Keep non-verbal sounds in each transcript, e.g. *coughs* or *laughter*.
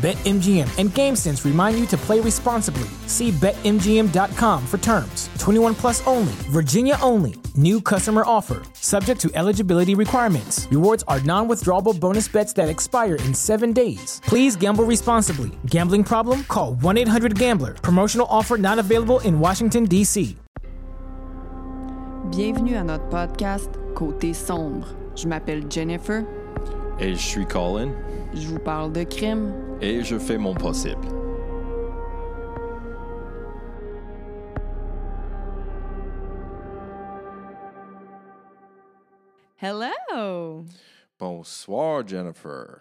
BetMGM and GameSense remind you to play responsibly. See BetMGM.com for terms. 21 plus only, Virginia only. New customer offer, subject to eligibility requirements. Rewards are non withdrawable bonus bets that expire in seven days. Please gamble responsibly. Gambling problem? Call 1 800 Gambler. Promotional offer not available in Washington, D.C. Bienvenue à notre podcast Côté sombre. Je m'appelle Jennifer. Et je suis Colin. Je vous parle de crime. Et je fais mon possible. Hello! Bonsoir, Jennifer.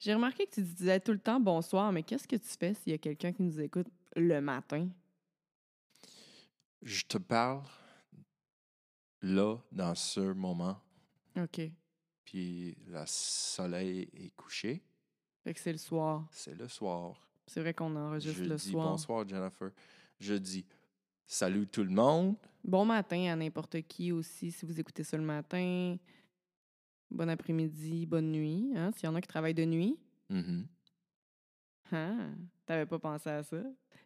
J'ai remarqué que tu disais tout le temps bonsoir, mais qu'est-ce que tu fais s'il y a quelqu'un qui nous écoute le matin? Je te parle là, dans ce moment, OK. Puis le soleil est couché. Fait que c'est le soir. C'est le soir. C'est vrai qu'on enregistre je le dis soir. bonsoir, Jennifer. Je dis salut tout le monde. Bon matin à n'importe qui aussi, si vous écoutez ça le matin. Bon après-midi, bonne nuit. Hein, S'il y en a qui travaillent de nuit. Mhm. Ah, t'avais pas pensé à ça?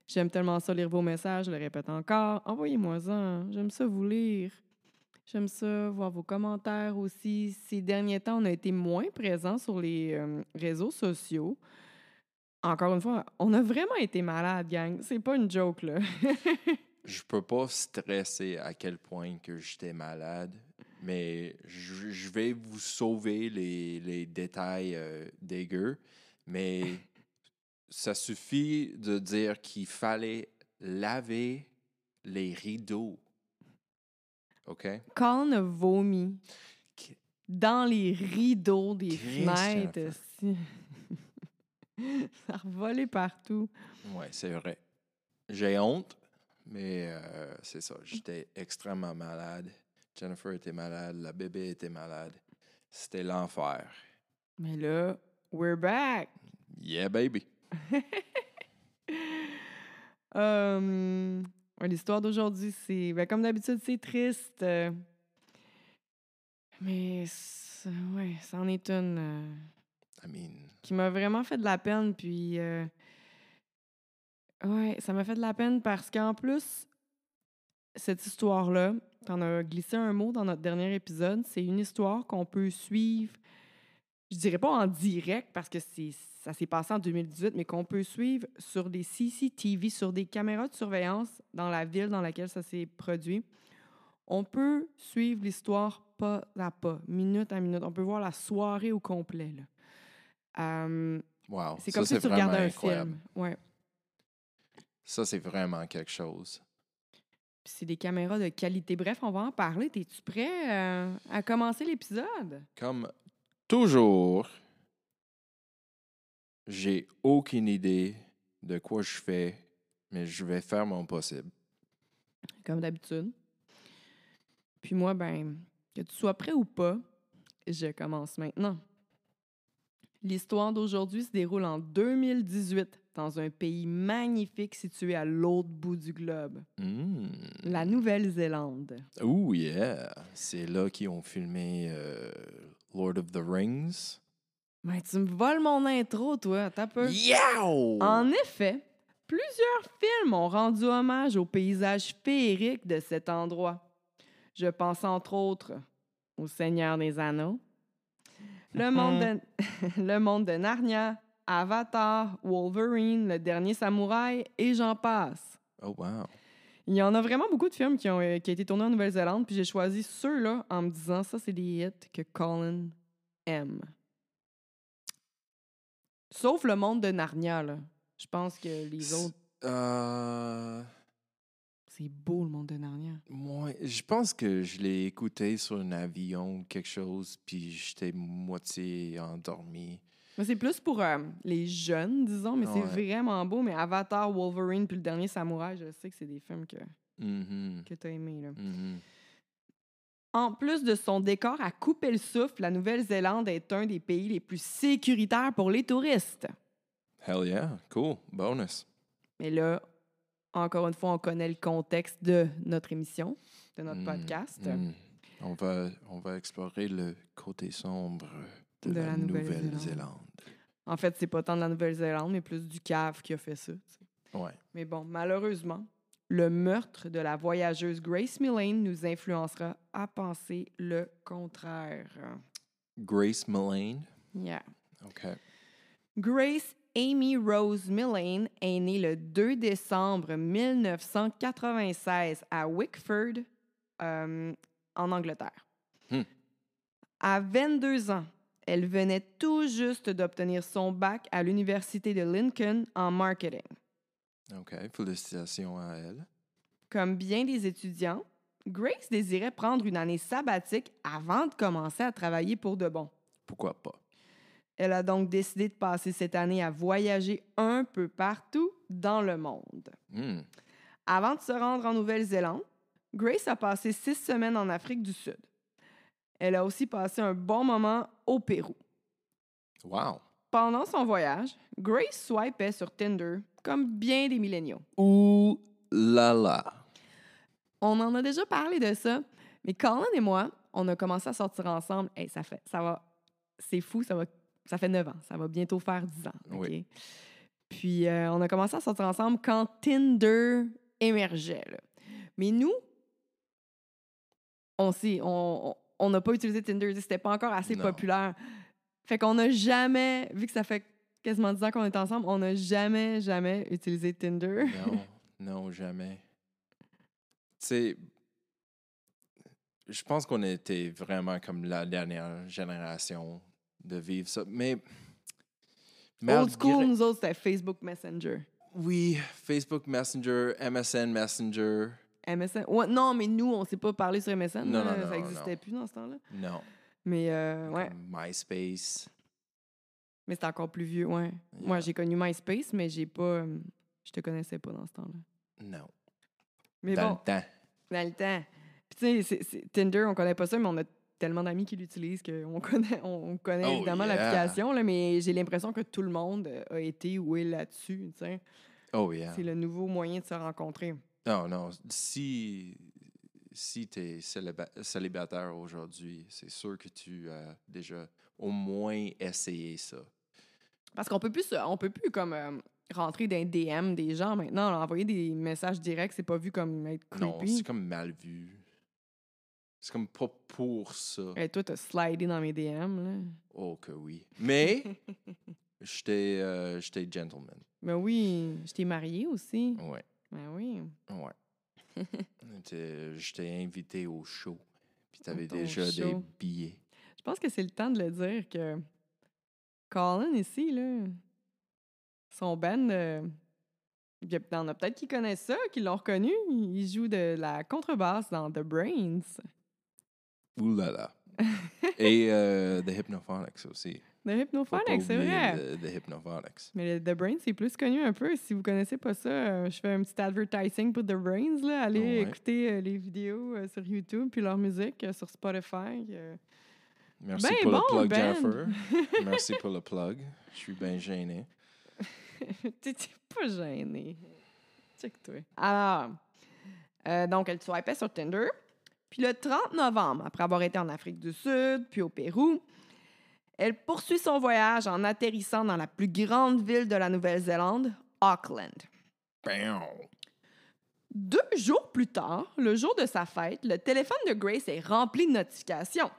J'aime tellement ça lire vos messages, je le répète encore. Envoyez-moi ça. J'aime ça vous lire. J'aime ça voir vos commentaires aussi. Ces derniers temps, on a été moins présents sur les euh, réseaux sociaux. Encore une fois, on a vraiment été malade, gang. C'est pas une joke, là. *laughs* Je peux pas stresser à quel point que j'étais malade, mais je, je vais vous sauver les, les détails euh, dégueux. Mais *laughs* ça suffit de dire qu'il fallait laver les rideaux. OK? Colin a vomi dans les rideaux des fenêtres. *laughs* Ça a partout. Ouais, c'est vrai. J'ai honte, mais euh, c'est ça. J'étais extrêmement malade. Jennifer était malade, la bébé était malade. C'était l'enfer. Mais là, we're back. Yeah, baby. Euh, *laughs* ouais, L'histoire d'aujourd'hui, c'est. ben, comme d'habitude, c'est triste. euh, mais ouais, c'en est une euh, I mean, qui m'a vraiment fait de la peine. Puis. euh, ouais, ça m'a fait de la peine parce qu'en plus, cette histoire-là, t'en as glissé un mot dans notre dernier épisode, c'est une histoire qu'on peut suivre. Je dirais pas en direct parce que ça s'est passé en 2018, mais qu'on peut suivre sur des CCTV, sur des caméras de surveillance dans la ville dans laquelle ça s'est produit. On peut suivre l'histoire pas à pas, minute à minute. On peut voir la soirée au complet. là. Euh, wow. c'est Ça, comme si tu regardais un incroyable. film. Ouais. Ça, c'est vraiment quelque chose. C'est des caméras de qualité. Bref, on va en parler. Es-tu prêt euh, à commencer l'épisode? Comme toujours, j'ai aucune idée de quoi je fais, mais je vais faire mon possible. Comme d'habitude. Puis moi, ben, que tu sois prêt ou pas, je commence maintenant. L'histoire d'aujourd'hui se déroule en 2018 dans un pays magnifique situé à l'autre bout du globe, Mm. la Nouvelle-Zélande. Ooh, yeah. C'est là qu'ils ont filmé euh, Lord of the Rings. Ben, tu me voles mon intro, toi, t'as peu. Yow! En effet, plusieurs films ont rendu hommage au paysage féerique de cet endroit. Je pense entre autres au Seigneur des Anneaux, le monde de, *laughs* le monde de Narnia, Avatar, Wolverine, Le Dernier Samouraï et j'en passe. Oh, wow. Il y en a vraiment beaucoup de films qui ont, euh, qui ont été tournés en Nouvelle-Zélande, puis j'ai choisi ceux-là en me disant ça, c'est des hits que Colin aime. Sauf le monde de Narnia, là. Je pense que les autres, Euh, C'est beau, le monde de Narnia. Moi, je pense que je l'ai écouté sur un avion ou quelque chose, puis j'étais moitié endormi. Mais c'est plus pour euh, les jeunes, disons, mais c'est Ouais. vraiment beau. Mais Avatar, Wolverine, puis le dernier Samouraï, je sais que c'est des films que, Mhm, que tu as aimés. Là. mhm. En plus de son décor à couper le souffle, la Nouvelle-Zélande est un des pays les plus sécuritaires pour les touristes. Hell yeah, cool, bonus. Mais là, encore une fois, on connaît le contexte de notre émission, de notre Mm, podcast. On, va, on va explorer le côté sombre de, De la, la Nouvelle-Zélande. En fait, c'est pas tant de la Nouvelle-Zélande, mais plus du cave qui a fait ça. Ouais. Mais bon, malheureusement, le meurtre de la voyageuse Grace Millane nous influencera à penser le contraire. Grace Mullane? Yeah. OK. Grace Amy Rose Millane est née le 2 décembre 1996 à Wickford, euh, en Angleterre. Hmm. À 22 ans, elle venait tout juste d'obtenir son bac à l'Université de Lincoln en marketing. OK. Félicitations à elle. Comme bien des étudiants, Grace désirait prendre une année sabbatique avant de commencer à travailler pour de bon. Pourquoi pas? Elle a donc décidé de passer cette année à voyager un peu partout dans le monde. Hmm. Avant de se rendre en Nouvelle-Zélande, Grace a passé six semaines en Afrique du Sud. Elle a aussi passé un bon moment au Pérou. Wow. Pendant son voyage, Grace swipait sur Tinder comme bien des milléniaux. Ouh là là. On en a déjà parlé de ça, mais Colin et moi, on a commencé à sortir ensemble. Hey, ça fait, ça va, c'est fou, ça va, ça fait 9 ans, ça va bientôt faire 10 ans. OK? Oui. Puis euh, on a commencé à sortir ensemble quand Tinder émergeait. là. Mais nous, on on on- n'a pas utilisé Tinder, c'était pas encore assez Non. populaire. Fait qu'on n'a jamais, vu que ça fait quasiment 10 ans qu'on est ensemble, on n'a jamais, jamais utilisé Tinder. Non, non, jamais. Tu sais, je pense qu'on était vraiment comme la dernière génération de vivre ça. Mais. Old school, nous autres, c'était Facebook Messenger. Oui, Facebook Messenger, MSN Messenger. MSN. Ouais, non, mais nous, on s'est pas parlé sur MSN. Non, là, non, non, ça n'existait plus dans ce temps-là. Non. Mais euh, ouais, MySpace. mais c'était encore plus vieux, ouais. Moi, j'ai connu MySpace, mais j'ai pas. euh, je te connaissais pas dans ce temps-là. Non. Mais Dans bon, le temps. dans le temps. Puis tu sais, c'est- c'est- Tinder, on connaît pas ça, mais on a tellement d'amis qui l'utilisent qu'on *laughs* connaît, on on connaît Oh, évidemment yeah. l'application, mais j'ai l'impression que tout le monde euh, a été ou est là-dessus. tu sais. Oh, yeah. C'est le nouveau moyen de se rencontrer. Non, non. Si, si tu es célibataire aujourd'hui, c'est sûr que tu as déjà au moins essayé ça. Parce qu'on peut plus, on peut plus comme euh, rentrer dans les DM des gens maintenant. envoyer des messages directs, c'est pas vu comme être Non, creepy. c'est comme mal vu. C'est comme pas pour ça. Et toi, t'as slidé dans mes DM, là. Oh que oui. Mais *laughs* j'étais euh, j'étais gentleman. Ben oui, je t'ai mariée aussi. Ouais, Ben oui. ouais. *laughs* J'étais- invité au show. Puis t'avais Ton déjà des billets. Je pense que c'est le temps de le dire que Colin ici, là, son band, euh, il y en a peut-être qui connaissent ça, qui l'ont reconnu. Il joue de la contrebasse dans The Brains. Ouh là là. Et euh, The Hypnophonics aussi. The Hypnophonics, c'est vrai. The, The Hypnophonics. Mais le The Brains, c'est plus connu un peu. Si vous connaissez pas ça, euh, je fais un petit advertising pour The Brains. Là. Allez Ouais. écouter euh, les vidéos euh, sur YouTube puis leur musique sur Spotify. Merci Ben pour bon, le plug, Ben. Jennifer. *laughs* Merci pour le plug. Je suis bien gêné. *laughs* T'es pas gêné. Check-toi. Alors, euh, donc, elle swipait sur Tinder. Puis le 30 novembre, après avoir été en Afrique du Sud, puis au Pérou, elle poursuit son voyage en atterrissant dans la plus grande ville de la Nouvelle-Zélande, Auckland. Bam! Deux jours plus tard, le jour de sa fête, le téléphone de Grace est rempli de notifications.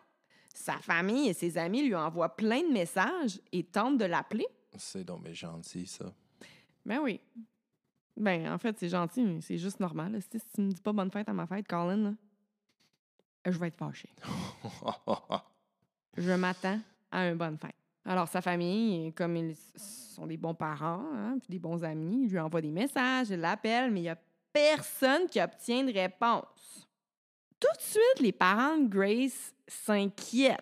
Sa famille et ses amis lui envoient plein de messages et tentent de l'appeler. C'est donc gentil, ça. Ben oui. Ben, en fait, c'est gentil, mais c'est juste normal. là. Si tu me dis pas bonne fête à ma fête, Colin, là, je vais être fâchée. *laughs* Je m'attends à une bonne fête. Alors, sa famille, comme ils sont des bons parents, hein, puis des bons amis, lui envoient des messages, ils l'appellent, mais il n'y a personne qui obtient de réponse. Tout de suite, les parents de Grace s'inquiètent.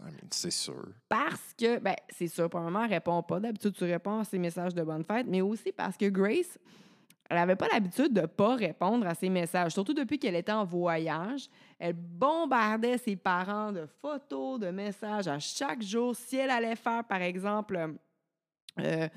I mean, c'est sûr. Parce que, ben, c'est sûr, probablement, elle répond pas. D'habitude, tu réponds à ses messages de bonne fête, mais aussi parce que Grace, elle n'avait pas l'habitude de pas répondre à ses messages. Surtout depuis qu'elle était en voyage. Elle bombardait ses parents de photos, de messages à chaque jour. Si elle allait faire, par exemple, euh,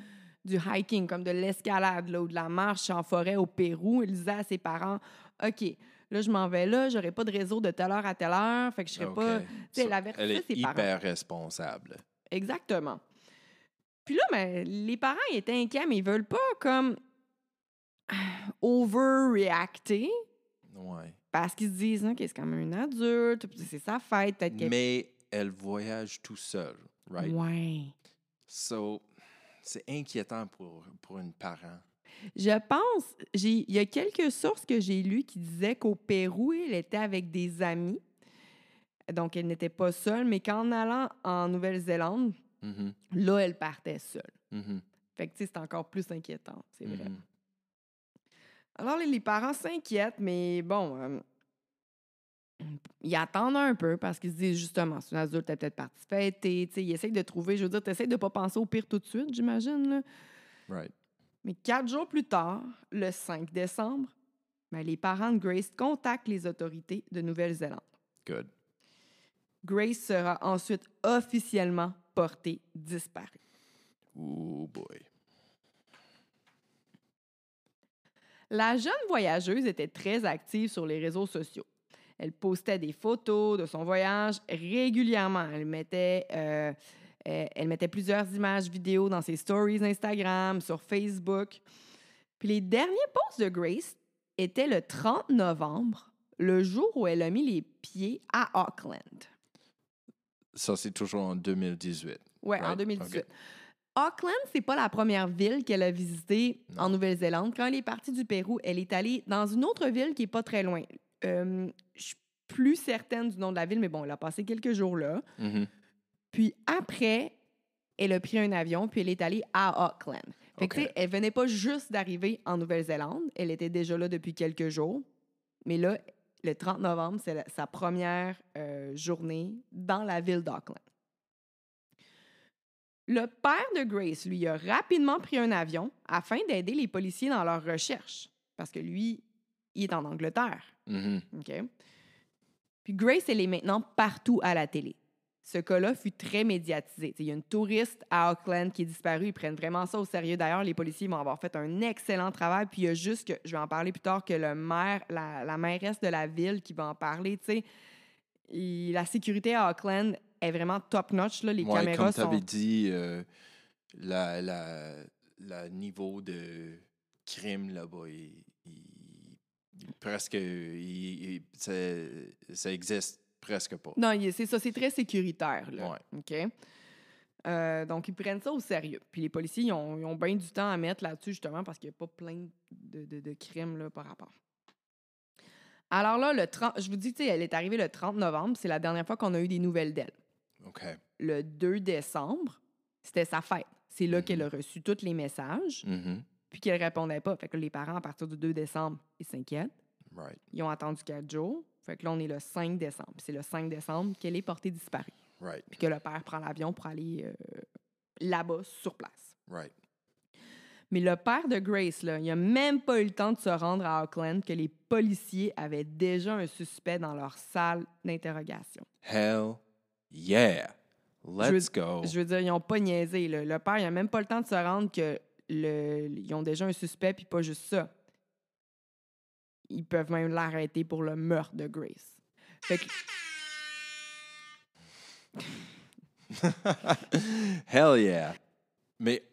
du hiking, comme de l'escalade ou de la marche en forêt au Pérou, elle disait à ses parents OK, là, je m'en vais là, j'aurai pas de réseau de telle heure à telle heure, fait que je serai pas. Elle avertissait elle est ses parents. hyper responsable. Exactement. Puis là, ben, les parents ils étaient inquiets, mais ils veulent pas comme overreacter Ouais. parce qu'ils se disent OK, c'est quand même une adulte, c'est sa fête, peut-être qu'elle. Mais elle voyage tout seul, right? Ouais. So, c'est inquiétant pour, pour une parent. Je pense, il y a quelques sources que j'ai lues qui disaient qu'au Pérou, elle était avec des amis. Donc, elle n'était pas seule, mais qu'en allant en Nouvelle-Zélande, Mhm, là, elle partait seule. mhm, Fait que, tu sais, c'est encore plus inquiétant, c'est vrai. Alors, les, parents s'inquiètent, mais bon, euh, ils attendent un peu parce qu'ils se disent justement, c'est une adulte, elle peut-être partie fêter. Ils essayent de trouver, je veux dire, tu essaies de pas penser au pire tout de suite, j'imagine. Right. Mais quatre jours plus tard, le 5 décembre, ben, les parents de Grace contactent les autorités de Nouvelle-Zélande. Good. Grace sera ensuite officiellement portée disparue. Oh boy. La jeune voyageuse était très active sur les réseaux sociaux. Elle postait des photos de son voyage régulièrement. Elle mettait, euh, elle mettait plusieurs images vidéos dans ses stories Instagram, sur Facebook. Puis les derniers posts de Grace étaient le 30 novembre, le jour où elle a mis les pieds à Auckland. Ça, c'est toujours en 2018. Ouais, en Right, 2018. ok. Auckland, c'est pas la première ville qu'elle a visitée en. Nouvelle-Zélande. Quand elle est partie du Pérou, elle est allée dans une autre ville qui est pas très loin. Euh, je suis plus certaine du nom de la ville, mais bon, elle a passé quelques jours là. Mhm. Puis après, elle a pris un avion, puis elle est allée à Auckland. Fait que, elle venait pas juste d'arriver en Nouvelle-Zélande, elle était déjà là depuis quelques jours. Mais là, le 30 novembre, c'est sa première euh, journée dans la ville d'Auckland. Le père de Grace, lui, a rapidement pris un avion afin d'aider les policiers dans leur recherche. Parce que lui, il est en Angleterre. Mhm. OK? Puis Grace, elle est maintenant partout à la télé. Ce cas-là fut très médiatisé. T'sais, Il y a une touriste à Auckland qui est disparue. Ils prennent vraiment ça au sérieux. D'ailleurs, les policiers vont avoir fait un excellent travail. Puis il y a juste que, je vais en parler plus tard, que le maire, la, la mairesse de la ville qui va en parler. tu sais. La sécurité à Auckland est vraiment top-notch. là. Les Ouais, caméras comme tu avais sont... dit, euh, la, la, la niveau de crime là-bas, il, presque, il- ça, ça existe presque pas. Non, c'est ça, c'est très sécuritaire. Là. Ouais. OK? Euh, donc, ils prennent ça au sérieux. Puis les policiers, ils ont, ils ont bien du temps à mettre là-dessus, justement, parce qu'il n'y a pas plein de, de- de crimes là, par rapport. Alors là, le 30, je vous dis, elle est arrivée le 30 novembre. C'est la dernière fois qu'on a eu des nouvelles d'elle. OK. Le 2 décembre, c'était sa fête. C'est là qu'elle a reçu tous les messages, Mhm. puis qu'elle répondait pas. Fait que les parents, à partir du 2 décembre, ils s'inquiètent. Right. Ils ont attendu quatre jours. Fait que là, on est le 5 décembre. C'est le 5 décembre qu'elle est portée disparue. Right. Puis que le père prend l'avion pour aller euh, là-bas, sur place. Right. Mais le père de Grace, là, il a même pas eu le temps de se rendre à Auckland que les policiers avaient déjà un suspect dans leur salle d'interrogation. Hell yeah. Let's go. Je veux dire, ils n'ont pas niaisé. là. Le père, il a même pas le temps de se rendre que le, ils ont déjà un suspect, puis pas juste ça. Ils peuvent même l'arrêter pour le meurtre de Grace. Fait que, *laughs* Hell yeah. Mais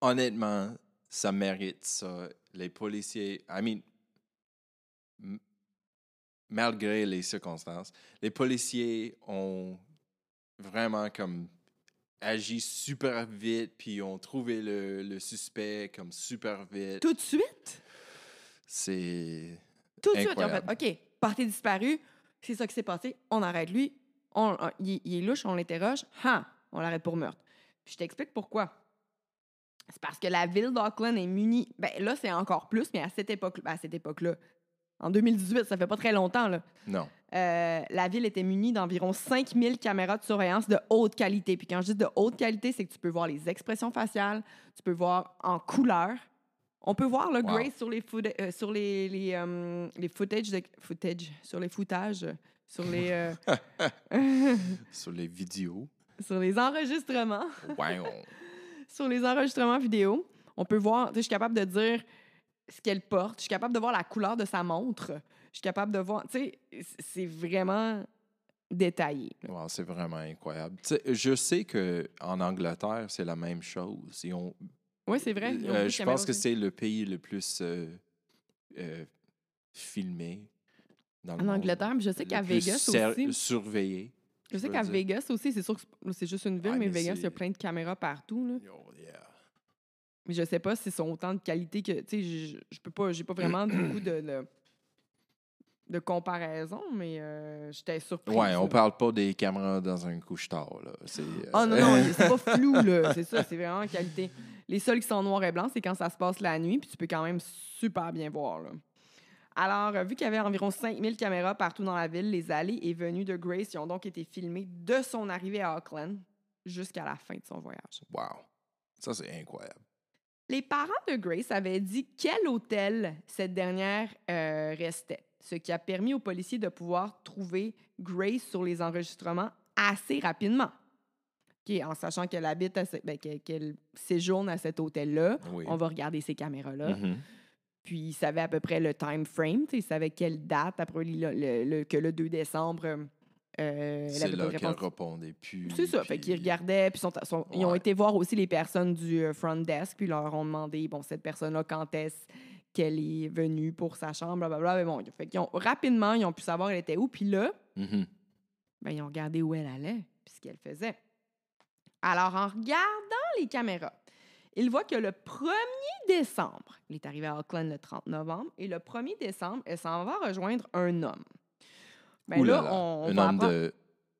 honnêtement, ça mérite ça. Les policiers, I mean, malgré les circonstances, les policiers ont vraiment comme agi super vite, puis ont trouvé le, le suspect comme super vite. tout de suite, C'est. Tout de suite, ils Incroyable. fait OK, partez disparu, c'est ça qui s'est passé, on arrête lui, on, on- il, il est louche, on l'interroge, ah, on l'arrête pour meurtre. Puis je t'explique pourquoi. C'est parce que la ville d'Auckland est munie. Ben là, c'est encore plus, mais à cette époque, à cette époque-là, en 2018, ça fait pas très longtemps, là, Non. euh, la ville était munie d'environ 5000 caméras de surveillance de haute qualité. Puis quand je dis de haute qualité, c'est que tu peux voir les expressions faciales, tu peux voir en couleur. On peut voir le Wow. Grace sur les euh, sur les les, euh, les footage de footage sur les foutages sur les *laughs* Sur les vidéos. sur les enregistrements Wow. *laughs* sur les enregistrements vidéo. On peut voir, je suis capable de dire ce qu'elle porte, je suis capable de voir la couleur de sa montre, je suis capable de voir, tu sais, c'est vraiment détaillé. Wow, c'est vraiment incroyable. Tu sais, je sais qu'en Angleterre, c'est la même chose. Ils ont, Oui, c'est vrai. euh, je pense que c'est le pays le plus euh, euh, filmé dans le En monde. Angleterre, puis je sais qu'à Vegas aussi. Surveillé. Je sais qu'à. Vegas aussi, c'est sûr que c'est- juste une ville, mais mais Vegas, il y a plein de caméras partout. Là. Oh, yeah. Mais je sais pas si sont autant de qualité que. Tu sais, je, peux pas. J'ai pas vraiment *clears throat* beaucoup de, de, de comparaison, mais euh, j'étais surprise. Ouais, on parle pas des caméras dans un couche-tard. là. C'est, euh, Ah non, non, *laughs* c'est pas flou, là. C'est ça, c'est vraiment qualité. Les seuls qui sont noirs et blancs, c'est quand ça se passe la nuit, puis tu peux quand même super bien voir, là. Alors, euh, vu qu'il y avait environ 5000 caméras partout dans la ville, les allées et venues de Grace y ont donc été filmées de son arrivée à Auckland jusqu'à la fin de son voyage. Wow. Ça, c'est incroyable. Les parents de Grace avaient dit quel hôtel cette dernière euh, restait, ce qui a permis aux policiers de pouvoir trouver Grace sur les enregistrements assez rapidement. En sachant qu'elle habite, à ce- ben, qu'elle séjourne à cet hôtel-là, Oui. on va regarder ces caméras-là. Mhm. Puis ils savaient à peu près le time frame, savaient quelle date, après le- le- le- que le 2 décembre, euh, C'est là réponse. répondait plus. C'est ça. puis- Fait qu'ils regardaient, puis sont, sont- ils ont été voir aussi les personnes du euh, front desk, puis leur ont demandé, bon, cette personne-là, quand est-ce qu'elle est venue pour sa chambre, blablabla. Mais bon, fait qu'ils ont, rapidement, ils ont pu savoir elle était où. Puis là, Mhm. ben, ils ont regardé où elle allait, puis ce qu'elle faisait. Alors, en regardant les caméras, ils voient que le 1er décembre, il est arrivé à Auckland le 30 novembre, et le 1er décembre, elle s'en va rejoindre un homme. Ben là, là là. on, on un, va homme apprendre- de,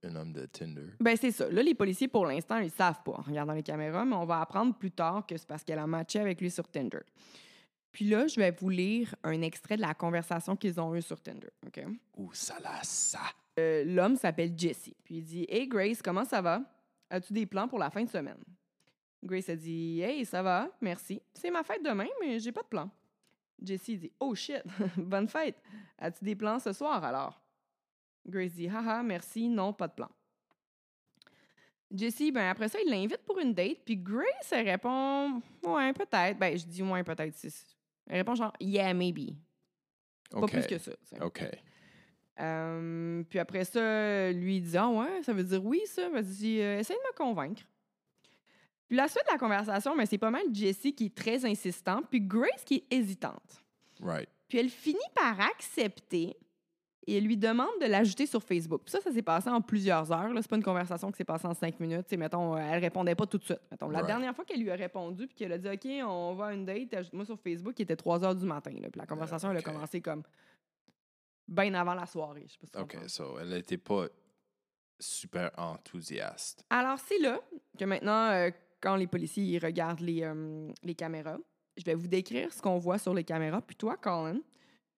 un homme de Tinder. ben, c'est ça. Là, les policiers, pour l'instant, ils savent pas en regardant les caméras, mais on va apprendre plus tard que c'est parce qu'elle a matché avec lui sur Tinder. Puis là, je vais vous lire un extrait de la conversation qu'ils ont eue sur Tinder. OK? Ouh, ça là, ça. Euh, L'homme s'appelle Jesse. Puis il dit Hey Grace, comment ça va? As-tu des plans pour la fin de semaine? Grace a dit Hey, ça va, merci. C'est ma fête demain, mais j'ai pas de plan. Jesse dit Oh shit, *laughs* bonne fête. As-tu des plans ce soir alors? Grace dit Haha, merci, non, pas de plan. Jesse, ben après ça, il l'invite pour une date, puis Grace, elle répond Ouais, peut-être. Ben, je dis Ouais, peut-être. Elle répond genre Yeah, maybe. Pas plus que ça. OK. Euh, puis après ça, lui il dit Ah ouais, ça veut dire oui, ça. Vas-y, euh, essaye de me convaincre. Puis la suite de la conversation, ben, c'est pas mal Jessie qui est très insistante, puis Grace qui est hésitante. Right. Puis elle finit par accepter et elle lui demande de l'ajouter sur Facebook. Puis ça, ça s'est passé en plusieurs heures. C'est pas une conversation qui s'est passée en cinq minutes. Tu sais, mettons, euh, elle répondait pas tout de suite. Mettons, la Right. dernière fois qu'elle lui a répondu puis qu'elle a dit OK, on va à une date, ajoute-moi sur Facebook, il était 3 heures du matin. là. Puis la conversation, elle a commencé comme bien avant la soirée. Je sais pas si OK, comprends. so elle n'était pas super enthousiaste. Alors, c'est là que maintenant, euh, quand les policiers ils regardent les, euh, les caméras, je vais vous décrire ce qu'on voit sur les caméras. Puis toi, Colin,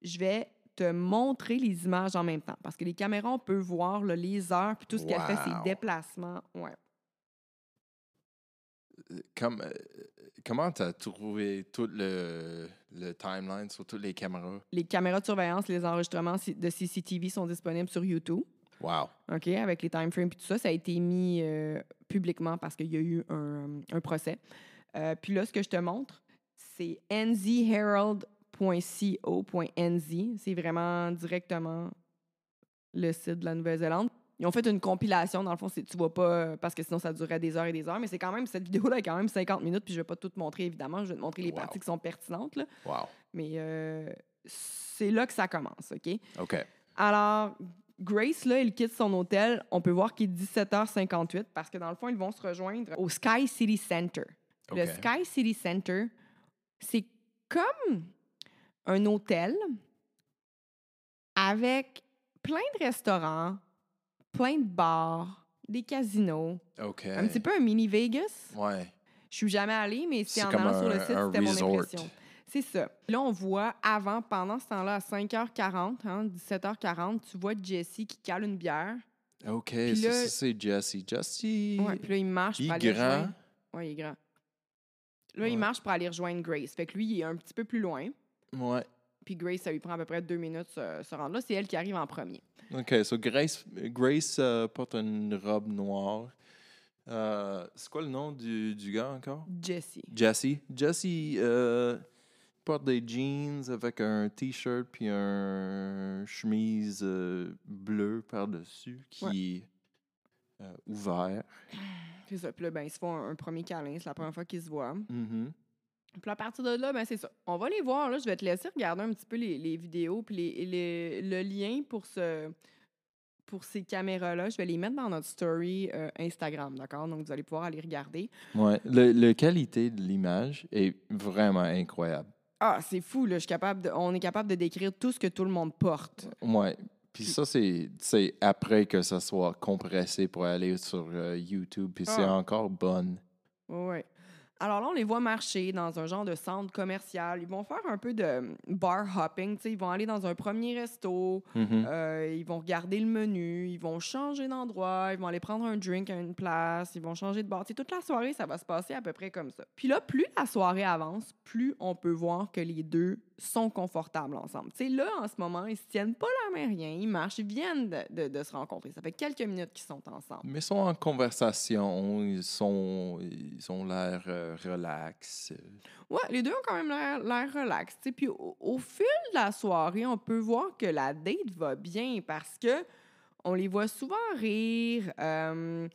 je vais te montrer les images en même temps. Parce que les caméras, on peut voir là, les heures, puis tout ce qu'elle fait, ses Wow. déplacements. Ouais. Comme, euh, comment tu as trouvé tout le, le timeline sur toutes les caméras? Les caméras de surveillance, les enregistrements de CCTV sont disponibles sur YouTube. Wow. OK, avec les time frames et tout ça, ça a été mis euh, publiquement parce qu'il y a eu un, un procès. Euh, puis là, ce que je te montre, c'est nzherald.co.nz. C'est vraiment directement le site de la Nouvelle-Zélande. Ils ont fait une compilation, dans le fond, tu vois pas, euh, parce que sinon ça durerait des heures et des heures, mais c'est quand même, cette vidéo-là est quand même 50 minutes, puis je vais pas tout te montrer, évidemment, je vais te montrer les Wow. parties qui sont pertinentes, là. Wow. mais euh, c'est là que ça commence, OK? OK. Alors, Grace, là, elle quitte son hôtel. On peut voir qu'il est 17h58 parce que dans le fond, ils vont se rejoindre au Sky City Center. Le. Sky City Center, c'est comme un hôtel avec plein de restaurants, plein de bars, des casinos. OK. Un petit peu un mini Vegas. Ouais. Je suis jamais allée, mais c'est en allant sur le un- site, un c'était mon impression. C'est ça. Là, on voit avant, pendant ce temps-là, à 5h40, hein, 17h40, tu vois Jesse qui cale une bière. OK, Puis là- ça, c'est Jesse. Jesse, Ouais, puis là, il marche il pour aller grand. rejoindre. Ouais, il est grand. Là, il marche pour aller rejoindre Grace. Fait que lui, il est un petit peu plus loin. Ouais. Puis Grace, ça lui prend à peu près deux minutes se, se rendre là. C'est elle qui arrive en premier. OK, so Grace, Grace euh, porte une robe noire. Euh, c'est quoi le nom du, du gars encore? Jesse. Jesse. Jesse euh, porte des jeans avec un t-shirt puis un chemise bleue par-dessus qui est euh, ouvert. C'est ça. Puis là, ben, ils se font un, un premier câlin. C'est la première fois qu'ils se voient. Mhm. Puis à partir de là, ben, c'est ça. On va les voir. Là. Je vais te laisser regarder un petit peu les, les vidéos. Puis les, les- le lien pour, ce, pour ces caméras-là, je vais les mettre dans notre story euh, Instagram. D'accord? Donc, vous allez pouvoir aller regarder. Ouais, le, la qualité de l'image est vraiment incroyable. Ah, c'est fou. Là. Je suis capable de, on est capable de décrire tout ce que tout le monde porte. Ouais. Puis ça, c'est c'est après que ça soit compressé pour aller sur euh, YouTube. Puis c'est Ah. encore bonne. Oui. Alors là, on les voit marcher dans un genre de centre commercial. Ils vont faire un peu de bar hopping. Ils vont aller dans un premier resto. Mhm. euh, ils vont regarder le menu. Ils vont changer d'endroit. Ils vont aller prendre un drink à une place. Ils vont changer de bar. Toute la soirée, ça va se passer à peu près comme ça. Puis là, plus la soirée avance, plus on peut voir que les deux sont confortables ensemble. Tu sais, là, en ce moment, ils se tiennent pas la main, rien. Ils marchent. Ils viennent de, de- de se rencontrer. Ça fait quelques minutes qu'ils sont ensemble. Mais ils sont en conversation, ils sont ils ont l'air euh, relax. Ouais, les deux ont quand même l'air- relax. tu sais. Puis au, au fil de la soirée, on peut voir que la date va bien parce que on les voit souvent rire. euh,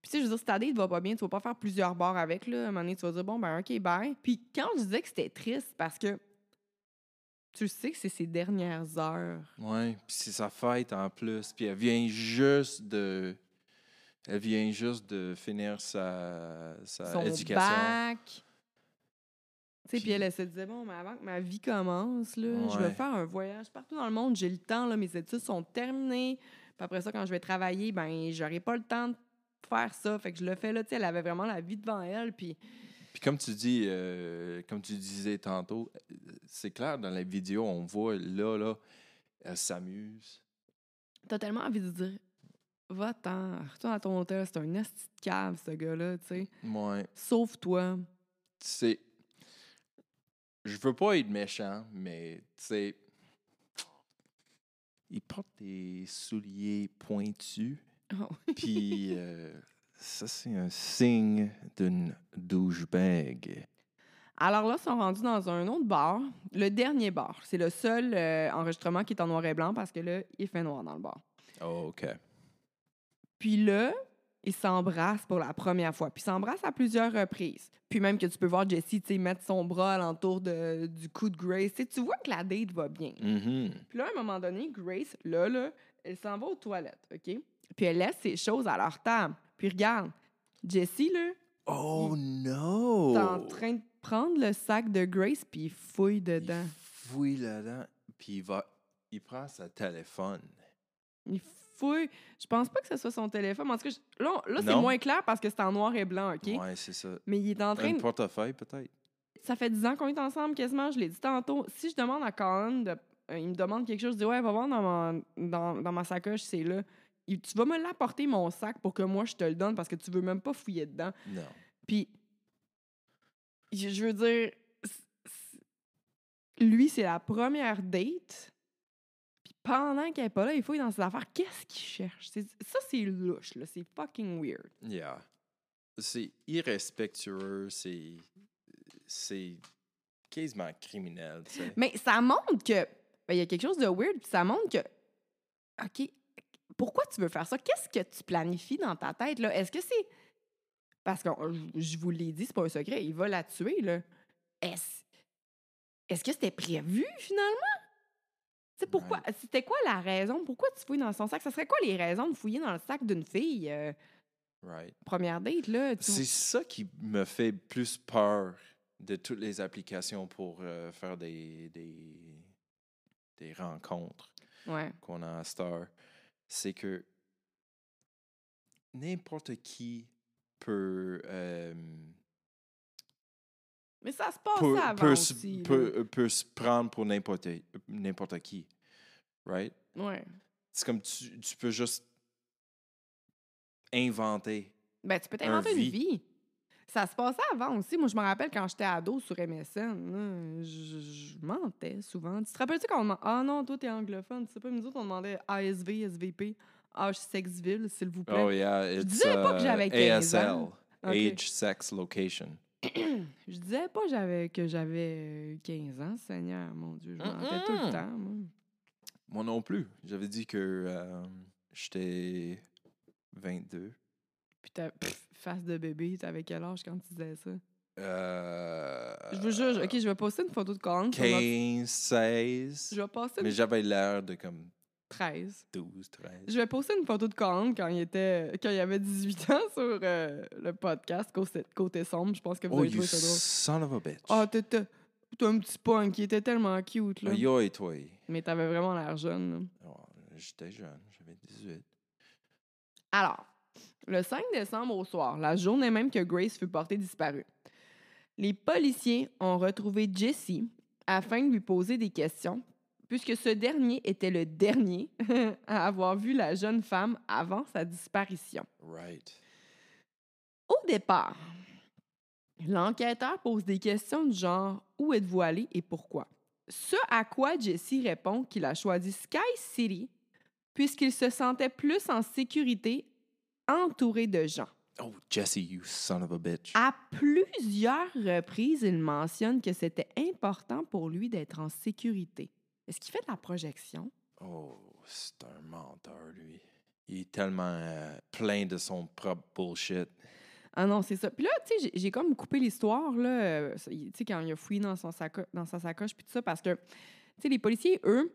puis tu sais, je veux dire, si ta date va pas bien, tu vas pas faire plusieurs bars avec. Là. À un moment donné, tu vas dire, bon, ben OK, bye. Puis quand je disais que c'était triste parce que tu sais que c'est ses dernières heures. Ouais, puis c'est sa fête en plus, puis elle vient juste de elle vient juste de finir sa, sa son éducation. bac. Puis Puis- elle, elle se disait, bon, mais avant que ma vie commence, là, je vais faire un voyage partout dans le monde, j'ai le temps, là, mes études sont terminées. Puis après ça, quand je vais travailler, ben, j'aurai pas le temps de faire ça. Fait que je le fais là, tu sais, elle avait vraiment la vie devant elle. Puis Puis comme tu dis, euh, comme tu disais tantôt, euh, c'est clair dans la vidéo, on voit là, là, elle s'amuse. t'as tellement envie de dire, va-t'en, retourne à ton hôtel, c'est un esti de cave, ce gars-là, tu sais. Ouais, Sauve-toi. c'est. Je veux pas être méchant, mais tu sais. Il porte des souliers pointus. Oh. *laughs* Puis euh, ça, c'est un signe d'une douchebag. Alors là, ils sont rendus dans un autre bar, le dernier bar. C'est le seul euh, enregistrement qui est en noir et blanc parce que là, il fait noir dans le bar. Oh, OK. Puis là, ils s'embrassent pour la première fois. Puis ils s'embrassent à plusieurs reprises. Puis même que tu peux voir Jessie, mettre son bras alentour de, du cou de Grace. Tu vois que la date va bien. Mhm. Puis là, à un moment donné, Grace, là, là, elle s'en va aux toilettes, OK? Puis elle laisse ses choses à leur table. Puis regarde, Jessie, là, Oh no! est en train de prendre le sac de Grace puis il fouille dedans. Il fouille là-dedans, puis il va. Il prend sa téléphone. Il fouille. Je pense pas que ce soit son téléphone. En tout cas, je- là, là c'est moins clair parce que c'est en noir et blanc, OK? Ouais, c'est ça. Mais il est en train Un de... portefeuille, peut-être. Ça fait 10 ans qu'on est ensemble quasiment, je l'ai dit tantôt. Si je demande à Colin, de, euh, il me demande quelque chose, je dis Ouais, va voir dans ma, dans, dans ma sacoche, c'est là. Il- tu vas me l'apporter mon sac pour que moi je te le donne parce que tu veux même pas fouiller dedans. Non. Puis, je, je veux dire, lui, c'est la première date. Pendant qu'elle est pas là, il fouille dans ses affaires. Qu'est-ce qu'il cherche? Ça, c'est louche, là. C'est fucking weird. Yeah. C'est irrespectueux, c'est. C'est quasiment criminel. Mais ça montre que. ben, Il y a quelque chose de weird, puis ça montre que. OK, pourquoi tu veux faire ça? Qu'est-ce que tu planifies dans ta tête, là? Est-ce que c'est. Parce que je- je vous l'ai dit, c'est pas un secret, il va la tuer, là. Est-ce est-ce que c'était prévu, finalement? Tu sais, pourquoi? C'était quoi la raison? Pourquoi tu fouilles dans son sac? Ça serait quoi les raisons de fouiller dans le sac d'une fille? euh, Right. première date, là? tu- C'est ça qui me fait plus peur de toutes les applications pour euh, faire des, des, des rencontres Ouais. qu'on a à Star. C'est que n'importe qui peut euh, Mais ça se peut, avant peut, aussi. là. peut, peut se prendre pour n'importe n'importe qui. Right? Ouais. C'est comme tu, tu peux juste inventer. Ben, tu peux Un t'inventer une vie. Ça se passait avant aussi. Moi, je me rappelle quand j'étais ado sur MSN, je, je mentais souvent. Tu te rappelles-tu quand on demandait Ah non, toi, t'es anglophone. Tu sais pas, nous autres, on demandait ASV, SVP, H Sexville, s'il vous plaît. Oh yeah, it's disais pas que uh, j'avais 15 ASL, ans. Age, sex, location. *coughs* Je disais pas j'avais, que j'avais euh, 15 ans, Seigneur, mon Dieu. Je mentais tout le temps, moi. Moi non plus. J'avais dit que euh, j'étais 22. Puis ta face de bébé, t'avais quel âge quand tu disais ça? Euh, Je vous jure, OK, je vais poster une photo de Colin. sur notre- 15, 16. Je vais Mais une j'avais l'air de comme 13. 12, 13. Je vais poster une photo de Colin quand il était quand il avait 18 ans *laughs* sur euh, le podcast côté, côté sombre. Je pense que vous Oh, avez trouvé ça drôle. son of a bitch. Ah, t'es t'es- un petit punk, il était tellement cute, là. Yo et toi. Mais t'avais vraiment l'air jeune. Oh, J'étais jeune, j'avais 18. Alors, le 5 décembre au soir, la journée même que Grace fut portée disparue, les policiers ont retrouvé Jesse afin de lui poser des questions, puisque ce dernier était le dernier *laughs* à avoir vu la jeune femme avant sa disparition. Right. Au départ, l'enquêteur pose des questions du genre Où êtes-vous allé et pourquoi? Ce à quoi Jesse répond qu'il a choisi Sky City puisqu'il se sentait plus en sécurité entouré de gens. Oh, Jesse, you son of a bitch. À plusieurs reprises, il mentionne que c'était important pour lui d'être en sécurité. Est-ce qu'il fait de la projection? Oh, c'est un menteur, lui. Il est tellement euh, plein de son propre bullshit. Ah non, c'est ça. Puis là, tu sais, j'ai- comme coupé l'histoire, là, euh, tu sais, quand il a fouillé dans, son saco- dans sa sacoche, puis tout ça, parce que, tu sais, les policiers, eux,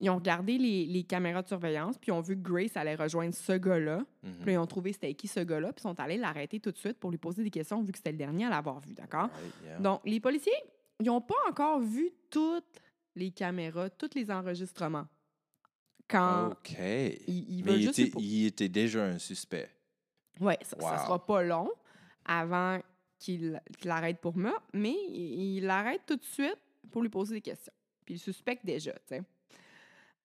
ils ont regardé les, les caméras de surveillance, puis ils ont vu que Grace allait rejoindre ce gars-là. Mhm. Puis ils ont trouvé c'était qui ce gars-là, puis ils sont allés l'arrêter tout de suite pour lui poser des questions, vu que c'était le dernier à l'avoir vu, d'accord? Right, yeah. Donc, les policiers, ils n'ont pas encore vu toutes les caméras, tous les enregistrements. Quand OK. ils, ils Mais il était, il déjà un suspect. Oui, ça, Wow. sera pas long avant qu'il l'arrête pour meurtre, mais il il l'arrête tout de suite pour lui poser des questions. Puis il suspecte déjà, tu sais.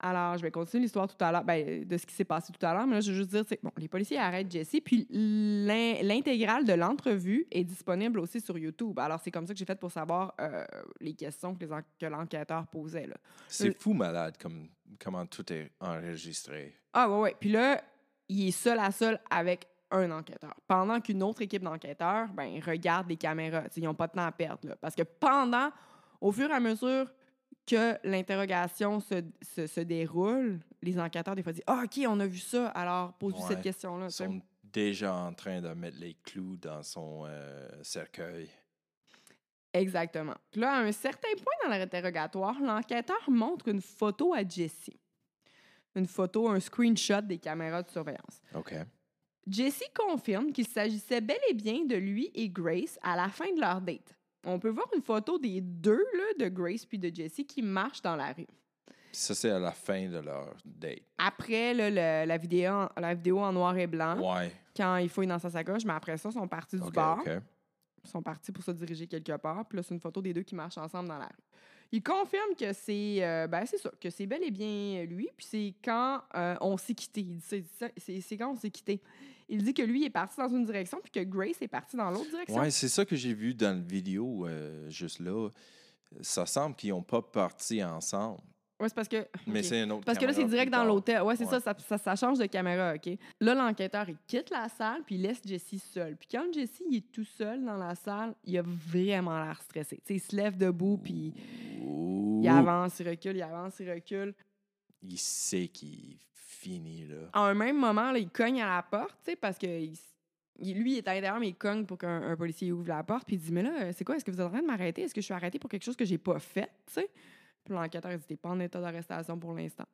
Alors, je vais continuer l'histoire tout à l'heure, ben, de ce qui s'est passé tout à l'heure, mais là, je veux juste dire, c'est bon, les policiers arrêtent Jesse, puis l'in- l'intégrale de l'entrevue est disponible aussi sur YouTube. Alors, c'est comme ça que j'ai fait pour savoir euh, les questions que l'enquêteur posait. C'est Euh, fou malade comme, comment tout est enregistré. Ah ouais, ouais. Puis là, il est seul à seul avec un enquêteur. Pendant qu'une autre équipe d'enquêteurs, ben, regarde les caméras. T'sais, ils n'ont pas de temps à perdre. Là. Parce que pendant, au fur et à mesure que l'interrogation se, se, se déroule, les enquêteurs, des fois, disent Ah, OK, on a vu ça, alors pose-lui Ouais. cette question-là. Ils sont déjà en train de mettre les clous dans son euh, cercueil. Exactement. Là, à un certain point dans l'interrogatoire, l'enquêteur montre une photo à Jesse. Une photo, un screenshot des caméras de surveillance. OK. Jesse confirme qu'il s'agissait bel et bien de lui et Grace à la fin de leur date. On peut voir une photo des deux, là, de Grace puis de Jesse, qui marchent dans la rue. Ça, c'est à la fin de leur date. Après, là, le- la, vidéo, en- la vidéo en noir et blanc, Ouais. quand il fouille dans sa sacoche, mais après ça, ils sont partis du OK, bar. Ils sont partis pour se diriger quelque part. Puis là, c'est une photo des deux qui marchent ensemble dans la rue. Il confirme que c'est euh, ben, c'est ça, que c'est bel et bien lui. Puis c'est quand euh, on s'est quitté. Il dit c'est quand on s'est quitté. Il dit que lui est parti dans une direction, puis que Grace est partie dans l'autre direction. Ouais, c'est ça que j'ai vu dans la vidéo, euh, juste là. Ça semble qu'ils n'ont pas parti ensemble. Ouais, c'est parce que. Mais c'est un autre Parce que là, c'est direct dans l'hôtel. Ouais, c'est Ouais. ça, ça, ça, change de caméra, OK? Là, l'enquêteur, il quitte la salle, puis il laisse Jesse seul. Puis quand Jesse, il est tout seul dans la salle, il a vraiment l'air stressé. Tu sais, il se lève debout, puis Ouh. il avance, il recule, il avance, il recule. Il sait qu'il finit, là. À un même moment, là, il cogne à la porte, tu sais, parce que il lui, il est à l'intérieur, mais il cogne pour qu'un un policier ouvre la porte, puis il dit Mais là, euh, c'est quoi? Est-ce que vous êtes en train de m'arrêter? Est-ce que je suis arrêté pour quelque chose que j'ai pas fait, tu sais? Puis l'enquêteur, T'es pas en état d'arrestation pour l'instant.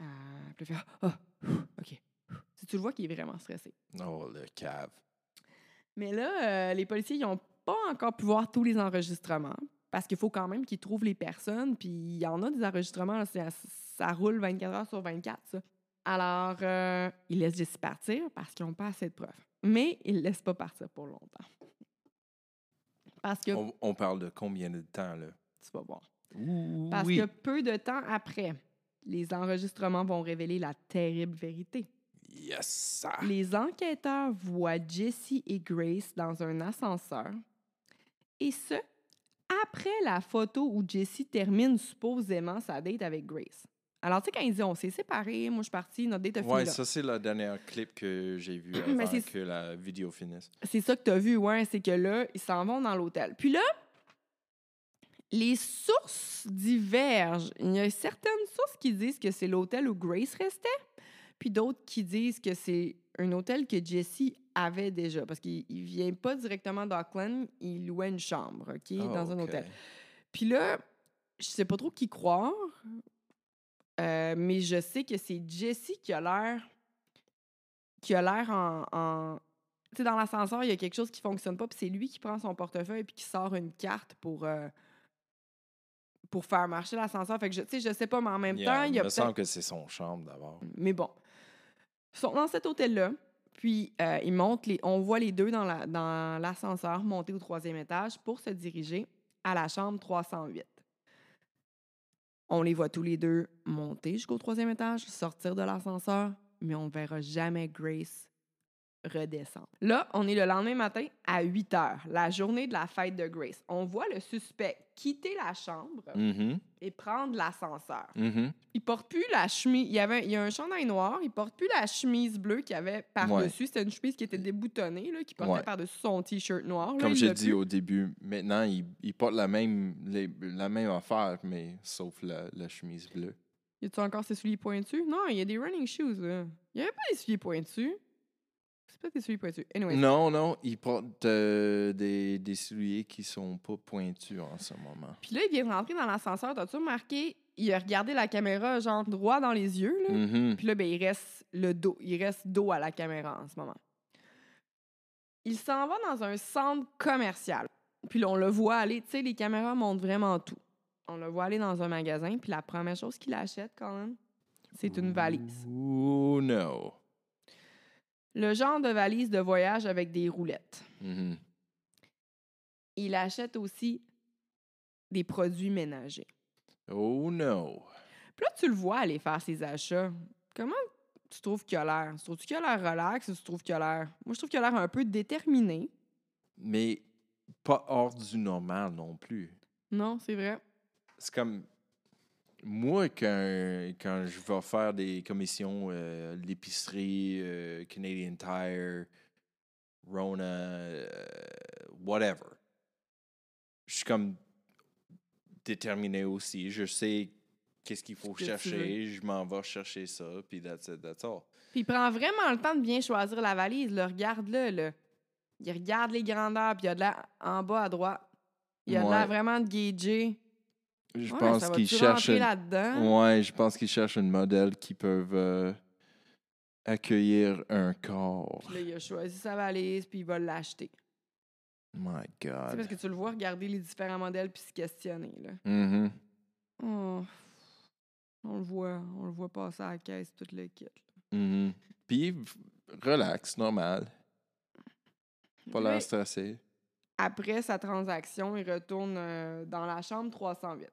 Euh, puis il fait Ah, ah, OK. Si tu le vois qu'il est vraiment stressé. Oh, le cave. Mais là, euh, les policiers, ils n'ont pas encore pu voir tous les enregistrements. Parce qu'il faut quand même qu'ils trouvent les personnes. Puis il y en a des enregistrements, là, ça roule 24 heures sur 24, ça. Alors, euh, ils laissent Jesse partir parce qu'ils n'ont pas assez de preuves. Mais ils ne laissent pas partir pour longtemps. Parce que, On, on parle de combien de temps, là? tu vas voir. Ouh, Parce oui. que peu de temps après, les enregistrements vont révéler la terrible vérité. Yes! ça. Les enquêteurs voient Jesse et Grace dans un ascenseur. Et ce, après la photo où Jesse termine supposément sa date avec Grace. Alors, tu sais, quand ils disent on s'est séparés, moi je suis partie, notre date a fini Ouais, ça, c'est le dernier clip que j'ai vu *clears throat* Mais avant que la vidéo finisse. C'est ça que tu as vu, ouais, c'est que là, ils s'en vont dans l'hôtel. Puis là, les sources divergent. Il y a certaines sources qui disent que c'est l'hôtel où Grace restait, puis d'autres qui disent que c'est un hôtel que Jesse avait déjà, parce qu'il ne vient pas directement d'Auckland, il louait une chambre, OK, Ah, dans un hôtel. Puis là, je sais pas trop qui croire, euh, mais je sais que c'est Jesse qui a l'air qui a l'air en, en- tu sais dans l'ascenseur, il y a quelque chose qui fonctionne pas, puis c'est lui qui prend son portefeuille puis qui sort une carte pour euh, pour faire marcher l'ascenseur. Fait que je tu sais je sais pas mais en même Yeah, temps, il y a me semble que c'est son chambre d'abord. mais bon. Ils sont dans cet hôtel-là. Puis, euh, ils montent les, on voit les deux dans la- dans l'ascenseur monter au troisième étage pour se diriger à la chambre 308. On les voit tous les deux monter jusqu'au troisième étage, sortir de l'ascenseur, mais on ne verra jamais Grace redescendre. Là, on est le lendemain matin à 8 heures, la journée de la fête de Grace. On voit le suspect quitter la chambre Mhm, et prendre l'ascenseur mhm. il porte plus la chemise. Il y avait, il y a un chandail noir. Il porte plus la chemise bleue qu'il avait par-dessus. C'était une chemise qui était déboutonnée, là, qui portait Ouais. par-dessus son t-shirt noir. Comme j'ai dit plus. au début, maintenant, il, il porte la même, les- la même affaire, mais sauf la, la chemise bleue. Y a-tu encore ses souliers pointus? Non, il y a des running shoes. Là. Il y avait pas des souliers pointus. C'est pas des souliers pointus. Anyway. Non, non, il porte euh, des, des souliers qui sont pas pointus en ce moment. Puis là, il vient de rentrer dans l'ascenseur. T'as-tu remarqué? Il a regardé la caméra, genre droit dans les yeux. Là. Mhm. Puis là, ben, il reste le dos. Il reste dos à la caméra en ce moment. Il s'en va dans un centre commercial. Puis là, on le voit aller. Tu sais, les caméras montrent vraiment tout. On le voit aller dans un magasin. Puis la première chose qu'il achète, quand même, c'est une valise. Ouh, no. Le genre de valise de voyage avec des roulettes. Mhm. Il achète aussi des produits ménagers. Oh, no. Puis là, tu le vois aller faire ses achats. Comment tu trouves qu'il a l'air? Tu trouves qu'il a l'air relax ou tu trouves qu'il a l'air... Moi, je trouve qu'il a l'air un peu déterminé. Mais pas hors du normal non plus. Non, c'est vrai. C'est comme. Moi, quand, quand je vais faire des commissions, euh, l'épicerie, euh, Canadian Tire, Rona, euh, whatever, je suis comme déterminé aussi. Je sais qu'est-ce qu'il faut chercher. Je m'en vais chercher ça, puis that's it, that's all. Puis il prend vraiment le temps de bien choisir la valise. Là. Regarde-le. Là. Il regarde les grandeurs, puis il y a de l'air en bas à droite. Il y a de l'air vraiment de gager. Je Ouais, pense ça qu'il va-tu cherche. rentrer une-. Ouais, je pense qu'ils cherchent un modèle qui peuvent euh, accueillir un corps. Puis là, il a choisi sa valise, puis il va l'acheter. My C'est God. parce que tu le vois regarder les différents modèles, puis se questionner. Là. Oh. On le voit. On le voit passer à la caisse, tout le kit. Mhm. Puis, v- relax, normal. Pas l'air stressé. après sa transaction, il retourne euh, dans la chambre 308.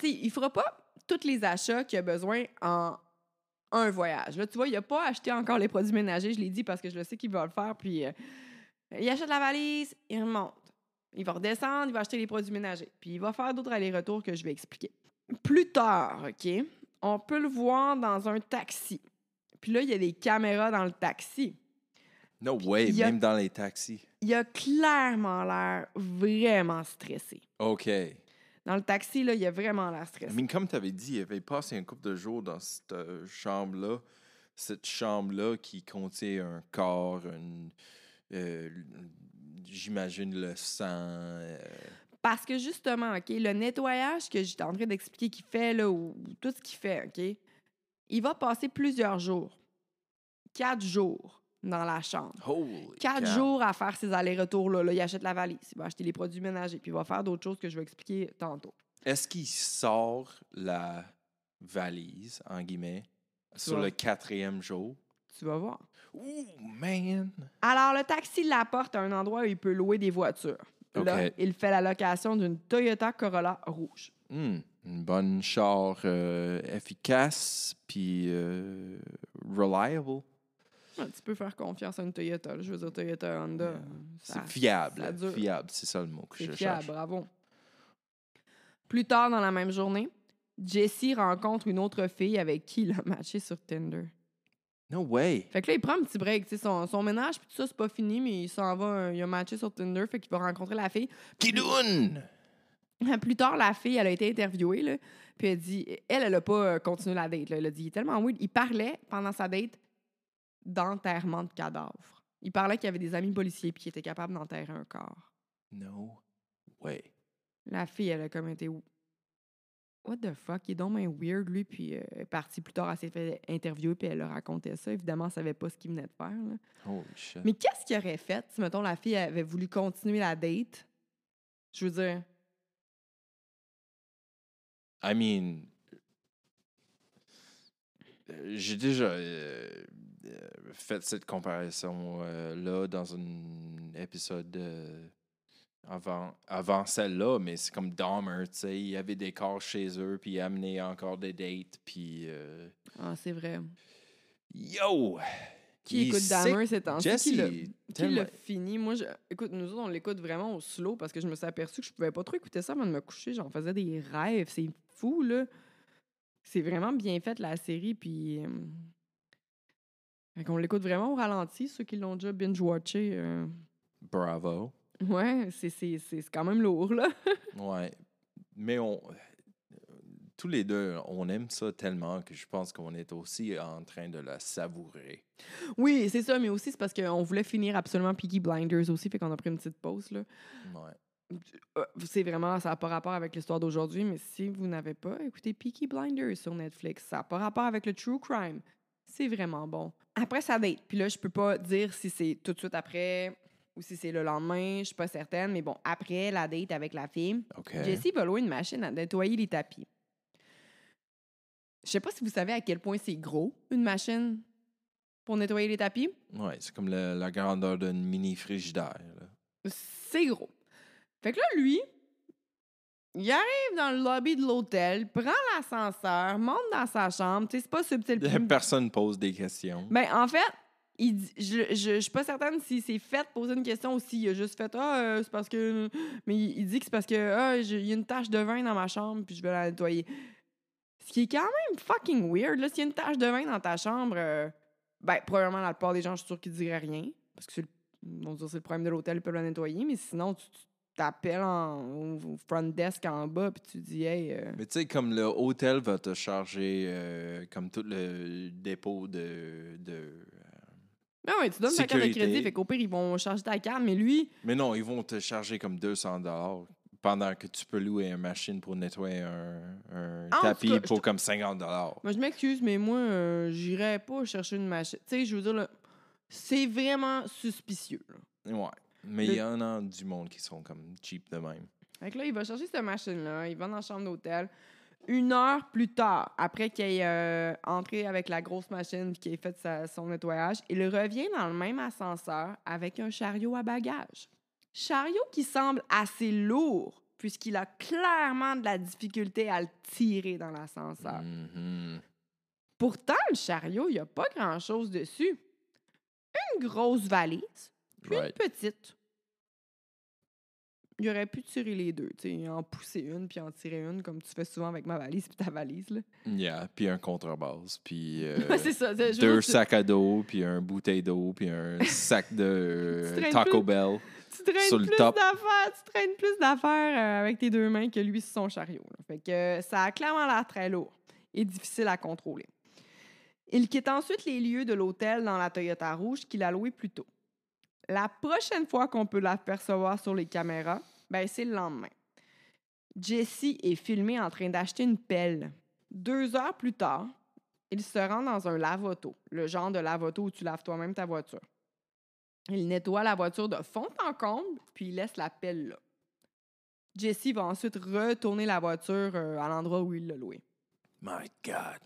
Sais, il fera pas tous les achats qu'il a besoin en un voyage. Là, tu vois, il a pas acheté encore les produits ménagers, je l'ai dit parce que je le sais qu'il va le faire. Puis euh, il achète la valise, il remonte. Il va redescendre, il va acheter les produits ménagers. Puis il va faire d'autres allers-retours que je vais expliquer. Plus tard, OK, on peut le voir dans un taxi. Puis là, il y a des caméras dans le taxi. No way, a- même dans les taxis. Il a clairement l'air vraiment stressé. OK. Dans le taxi, là, il a vraiment l'air stressé. mean, comme tu avais dit, il avait passé un couple de jours dans cette euh, chambre-là. Cette chambre-là qui contient un corps, une, euh, j'imagine le sang. euh, Parce que justement, OK, le nettoyage que j'étais en train d'expliquer qu'il fait, là, ou, ou tout ce qu'il fait, OK, il va passer plusieurs jours. Quatre jours dans la chambre. holy Quatre cow. jours à faire ses allers-retours. Là. là, il achète la valise, il va acheter les produits ménagers, puis il va faire d'autres choses que je vais expliquer tantôt. Est-ce qu'il sort la valise, en guillemets, sur le quatrième jour? Tu vas voir. Ouh, man! Alors, le taxi l'apporte à un endroit où il peut louer des voitures. Là, il fait la location d'une Toyota Corolla rouge. Hmm, Une bonne char euh, efficace, puis euh, reliable. Tu peux faire confiance à une Toyota. là. Je veux dire, Toyota Honda. C'est fiable. ça. Fiable, c'est ça le mot que je fiable, cherche. bravo. Plus tard dans la même journée, Jesse rencontre une autre fille avec qui il a matché sur Tinder. No way. Fait que là, il prend un petit break. Son, son ménage, puis tout ça, c'est pas fini, mais il s'en va, euh, il a matché sur Tinder, fait qu'il va rencontrer la fille. Kidoun! *laughs* Plus tard, la fille, elle a été interviewée, là, puis elle dit, elle, elle a pas euh, continué la date. là. Elle a dit, il est tellement weird. Il parlait pendant sa date d'enterrement de cadavres. Il parlait qu'il y avait des amis policiers puis qu'il était capable d'enterrer un corps. No way. La fille, elle a comme été. What the fuck? Il est donc bien weird, lui. Puis euh, elle est partie plus tard, elle s'est fait interviewer, puis elle a raconté ça. Évidemment, elle savait pas ce qu'il venait de faire. là. Holy shit. Mais qu'est-ce qu'il aurait fait si, mettons, la fille avait voulu continuer la date? Je veux dire, I mean, euh, j'ai déjà euh, fait cette comparaison-là dans un épisode euh, avant, avant celle-là, mais c'est comme Dahmer, tu sais, il y avait des corps chez eux, puis il amenait encore des dates, puis euh, ah, c'est vrai. yo! Qui il écoute. Dahmer ces temps-ci? Qui l'a- tellement- fini? Moi, je... écoute, nous autres, on l'écoute vraiment au slow parce que je me suis aperçue que je pouvais pas trop écouter ça avant de me coucher. J'en faisais des rêves. C'est fou, là. C'est vraiment bien fait, la série. Puis. Qu'on l'écoute vraiment au ralenti, ceux qui l'ont déjà binge-watché. euh, Bravo. Ouais, c'est- c'est c'est quand même lourd, là. *laughs* Ouais. Mais on. Tous les deux, on aime ça tellement que je pense qu'on est aussi en train de la savourer. Oui, c'est ça, mais aussi, c'est parce qu'on voulait finir absolument Peaky Blinders aussi, fait qu'on a pris une petite pause, là. Ouais. Euh, C'est vraiment, ça n'a pas rapport avec l'histoire d'aujourd'hui, mais si vous n'avez pas écouté Peaky Blinders sur Netflix, ça n'a pas rapport avec le true crime. C'est vraiment bon. Après sa date, puis là, je peux pas dire si c'est tout de suite après ou si c'est le lendemain, je suis pas certaine, mais bon, après la date avec la fille, OK. Jessie va louer une machine à nettoyer les tapis. Je sais pas si vous savez à quel point c'est gros, une machine pour nettoyer les tapis. Ouais, c'est comme la, la grandeur d'une mini frigidaire. C'est gros. Fait que là, lui, il arrive dans le lobby de l'hôtel, prend l'ascenseur, monte dans sa chambre. Tu sais, c'est pas subtil. *laughs* Personne pose des questions. Ben, en fait, il dit- je, je, je suis pas certaine si c'est fait poser une question ou s'il a juste fait Ah, euh, c'est parce que. Mais il, il dit que c'est parce que ah, il y a une tache de vin dans ma chambre puis je vais la nettoyer. Ce qui est quand même fucking weird. Là, s'il y a une tache de vin dans ta chambre, euh, ben, probablement, la plupart des gens, je suis sûre qu'ils diraient rien. Parce que c'est le, dire c'est le problème de l'hôtel, ils peuvent la nettoyer. Mais sinon, tu tu t'appelles en, au front desk en bas puis tu dis Hey. euh, Mais tu sais, comme le hôtel va te charger euh, comme tout le dépôt de. de Ben ouais, tu donnes ta carte de crédit, fait qu'au pire, ils vont charger ta carte, mais lui, Mais non, ils vont te charger comme 200 pendant que tu peux louer une machine pour nettoyer un, un Ah, tapis cas, pour comme 50 Moi, je m'excuse, mais moi, euh, j'irais pas chercher une machine. Tu sais, je veux dire, c'est vraiment suspicieux. là. Ouais. Mais il y en a du monde qui sont comme cheap de même. Fait que là, il va chercher cette machine-là, il va dans la chambre d'hôtel. Une heure plus tard, après qu'il ait euh, entré avec la grosse machine et qu'il ait fait sa- son nettoyage, il revient dans le même ascenseur avec un chariot à bagages. Chariot qui semble assez lourd, puisqu'il a clairement de la difficulté à le tirer dans l'ascenseur. Mhm. Pourtant, le chariot, il n'y a pas grand-chose dessus. Une grosse valise, puis Right. une petite. Il aurait pu tirer les deux, tu sais, en pousser une puis en tirer une, comme tu fais souvent avec ma valise puis ta valise, là. Yeah, puis un contrebasse, puis *laughs* euh, ça. deux tu- sacs à dos, puis un bouteille d'eau, puis un sac de *laughs* euh, Taco plus- Bell. Tu traînes sur le plus d'affaires, tu traînes plus d'affaires euh, avec tes deux mains que lui sur son chariot. là. Fait que euh, ça a clairement l'air très lourd et difficile à contrôler. Il quitte ensuite les lieux de l'hôtel dans la Toyota rouge qu'il a loué plus tôt. La prochaine fois qu'on peut l'apercevoir sur les caméras, ben c'est le lendemain. Jesse est filmé en train d'acheter une pelle. Deux heures plus tard, il se rend dans un lave-auto, le genre de lave-auto où tu laves toi-même ta voiture. Il nettoie la voiture de fond en comble, puis il laisse la pelle là. Jesse va ensuite retourner la voiture euh, à l'endroit où il l'a louée. My God.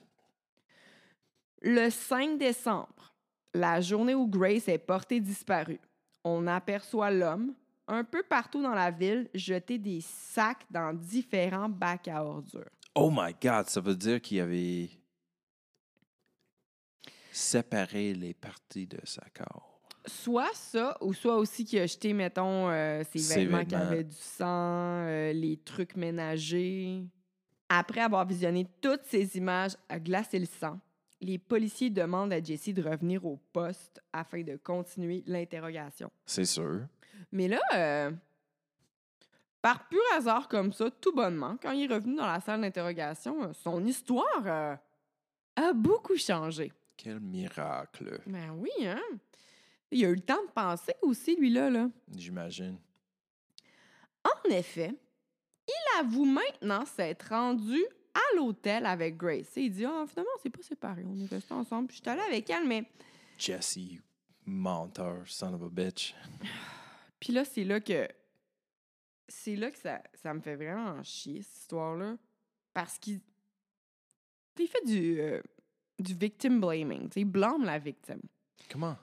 Le 5 décembre, la journée où Grace est portée disparue, on aperçoit l'homme un peu partout dans la ville, jeter des sacs dans différents bacs à ordures. Oh my God, ça veut dire qu'il avait séparé les parties de sa corps. Soit ça, ou soit aussi qu'il a jeté, mettons, euh, ses Ses vêtements qui avaient du sang, euh, les trucs ménagers. Après avoir visionné toutes ces images à glacer le sang, les policiers demandent à Jesse de revenir au poste afin de continuer l'interrogation. C'est sûr. Mais là, euh, par pur hasard comme ça, tout bonnement, quand il est revenu dans la salle d'interrogation, euh, son histoire euh, a beaucoup changé. Quel miracle, Ben oui, hein? Il a eu le temps de penser aussi, lui-là. Là. j'imagine. En effet, il avoue maintenant s'être rendu à l'hôtel avec Grace. Et il dit, ah, finalement, on s'est pas séparés. On est restés ensemble. Puis je suis allée avec elle, mais... Jesse, menteur, son of a bitch. *sighs* Puis là, c'est là que... C'est là que ça, ça me fait vraiment chier, cette histoire-là. Parce qu'il... Il fait du, euh, du victim blaming. tu sais, Il blâme la victime. Comment?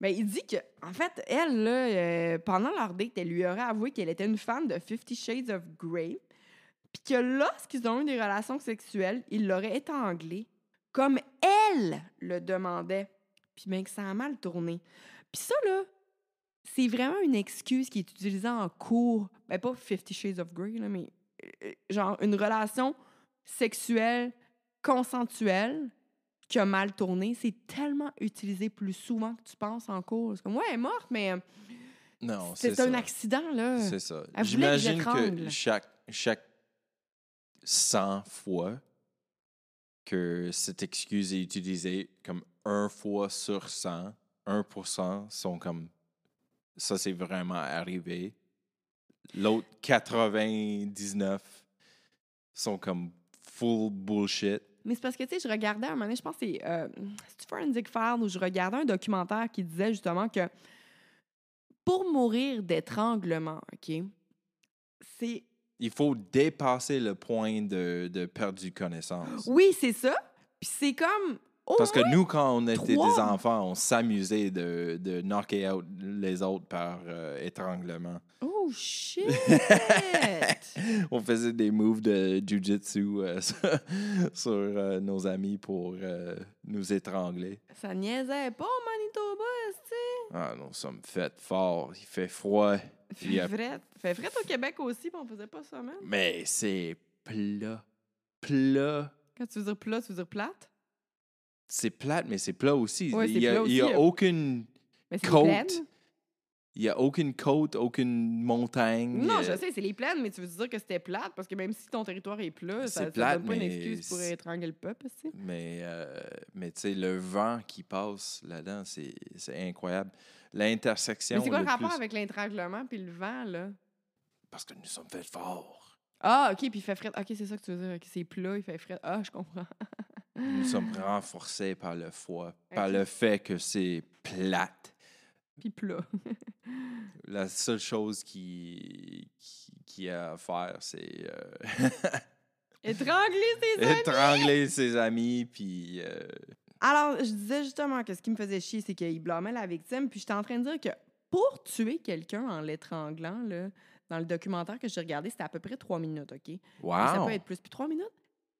Ben, il dit que, en fait, elle, là, euh, pendant leur date, elle lui aurait avoué qu'elle était une fan de Fifty Shades of Grey, puis que lorsqu'ils ont eu des relations sexuelles, il l'aurait étranglée comme elle le demandait, puis bien que ça a mal tourné. Puis ça, là, c'est vraiment une excuse qui est utilisée en cours. Ben, pas Fifty Shades of Grey, là, mais euh, genre une relation sexuelle consensuelle qui a mal tourné, c'est tellement utilisé plus souvent que tu penses en cours. C'est comme, ouais, elle est morte, mais euh, Non, c'est un ça. accident, là. C'est ça. Que J'imagine que chaque 100 fois que cette excuse est utilisée, comme un fois sur 100, 1% sont comme ça, c'est vraiment arrivé. L'autre 99 sont comme full bullshit. Mais c'est parce que, tu sais, je regardais un moment je pense que c'est euh, Forensic où je regardais un documentaire qui disait justement que pour mourir d'étranglement, OK, c'est... Il faut dépasser le point de, de perdu connaissance. Oui, c'est ça. Puis c'est comme... au Parce que moins- nous, quand on était trois. des enfants, on s'amusait de, de knocker out les autres par euh, étranglement. Oh, shit! *laughs* On faisait des moves de jujitsu euh, sur, *laughs* sur, euh, nos amis pour euh, nous étrangler. ça niaisait pas au Manitoba. Ah, nous sommes faits fort. Il fait froid. *laughs* Fait Yep. vrai. Fait vrai au Québec aussi, puis on faisait pas ça, man. Mais c'est plat. Plat. Quand tu veux dire plat, tu veux dire plate? C'est plate, mais c'est plat aussi. Ouais, il n'y a, plat il y a euh. aucune Mais côte. Il y a aucune côte, aucune montagne. Non, euh, je sais, c'est les plaines, mais tu veux dire que c'était plate, parce que même si ton territoire est plat, ça, C'est ça plate, donne pas une excuse pour étrangler le peuple, tu sais. Mais, euh, mais tu sais, le vent qui passe là-dedans, c'est incroyable. L'intersection. Mais c'est quoi le le rapport plus- avec l'intranglement puis le vent, là? Parce que nous sommes faits forts. Ah, OK, puis il fait frais. OK, c'est ça que tu veux dire. C'est plat, il fait frais. Ah, je comprends. Nous sommes *laughs* renforcés par le froid, par le fait que c'est plate. Puis plat. *laughs* La seule chose qui, qui, qui a à faire, c'est euh, *laughs* Étrangler ses amis! étrangler ses amis, puis euh, Alors, je disais justement que ce qui me faisait chier, c'est qu'il blâmait la victime. Puis j'étais en train de dire que pour tuer quelqu'un en l'étranglant, là, dans le documentaire que j'ai regardé, c'était à peu près trois minutes, OK? Mais Ça wow! peut être plus. Puis trois minutes,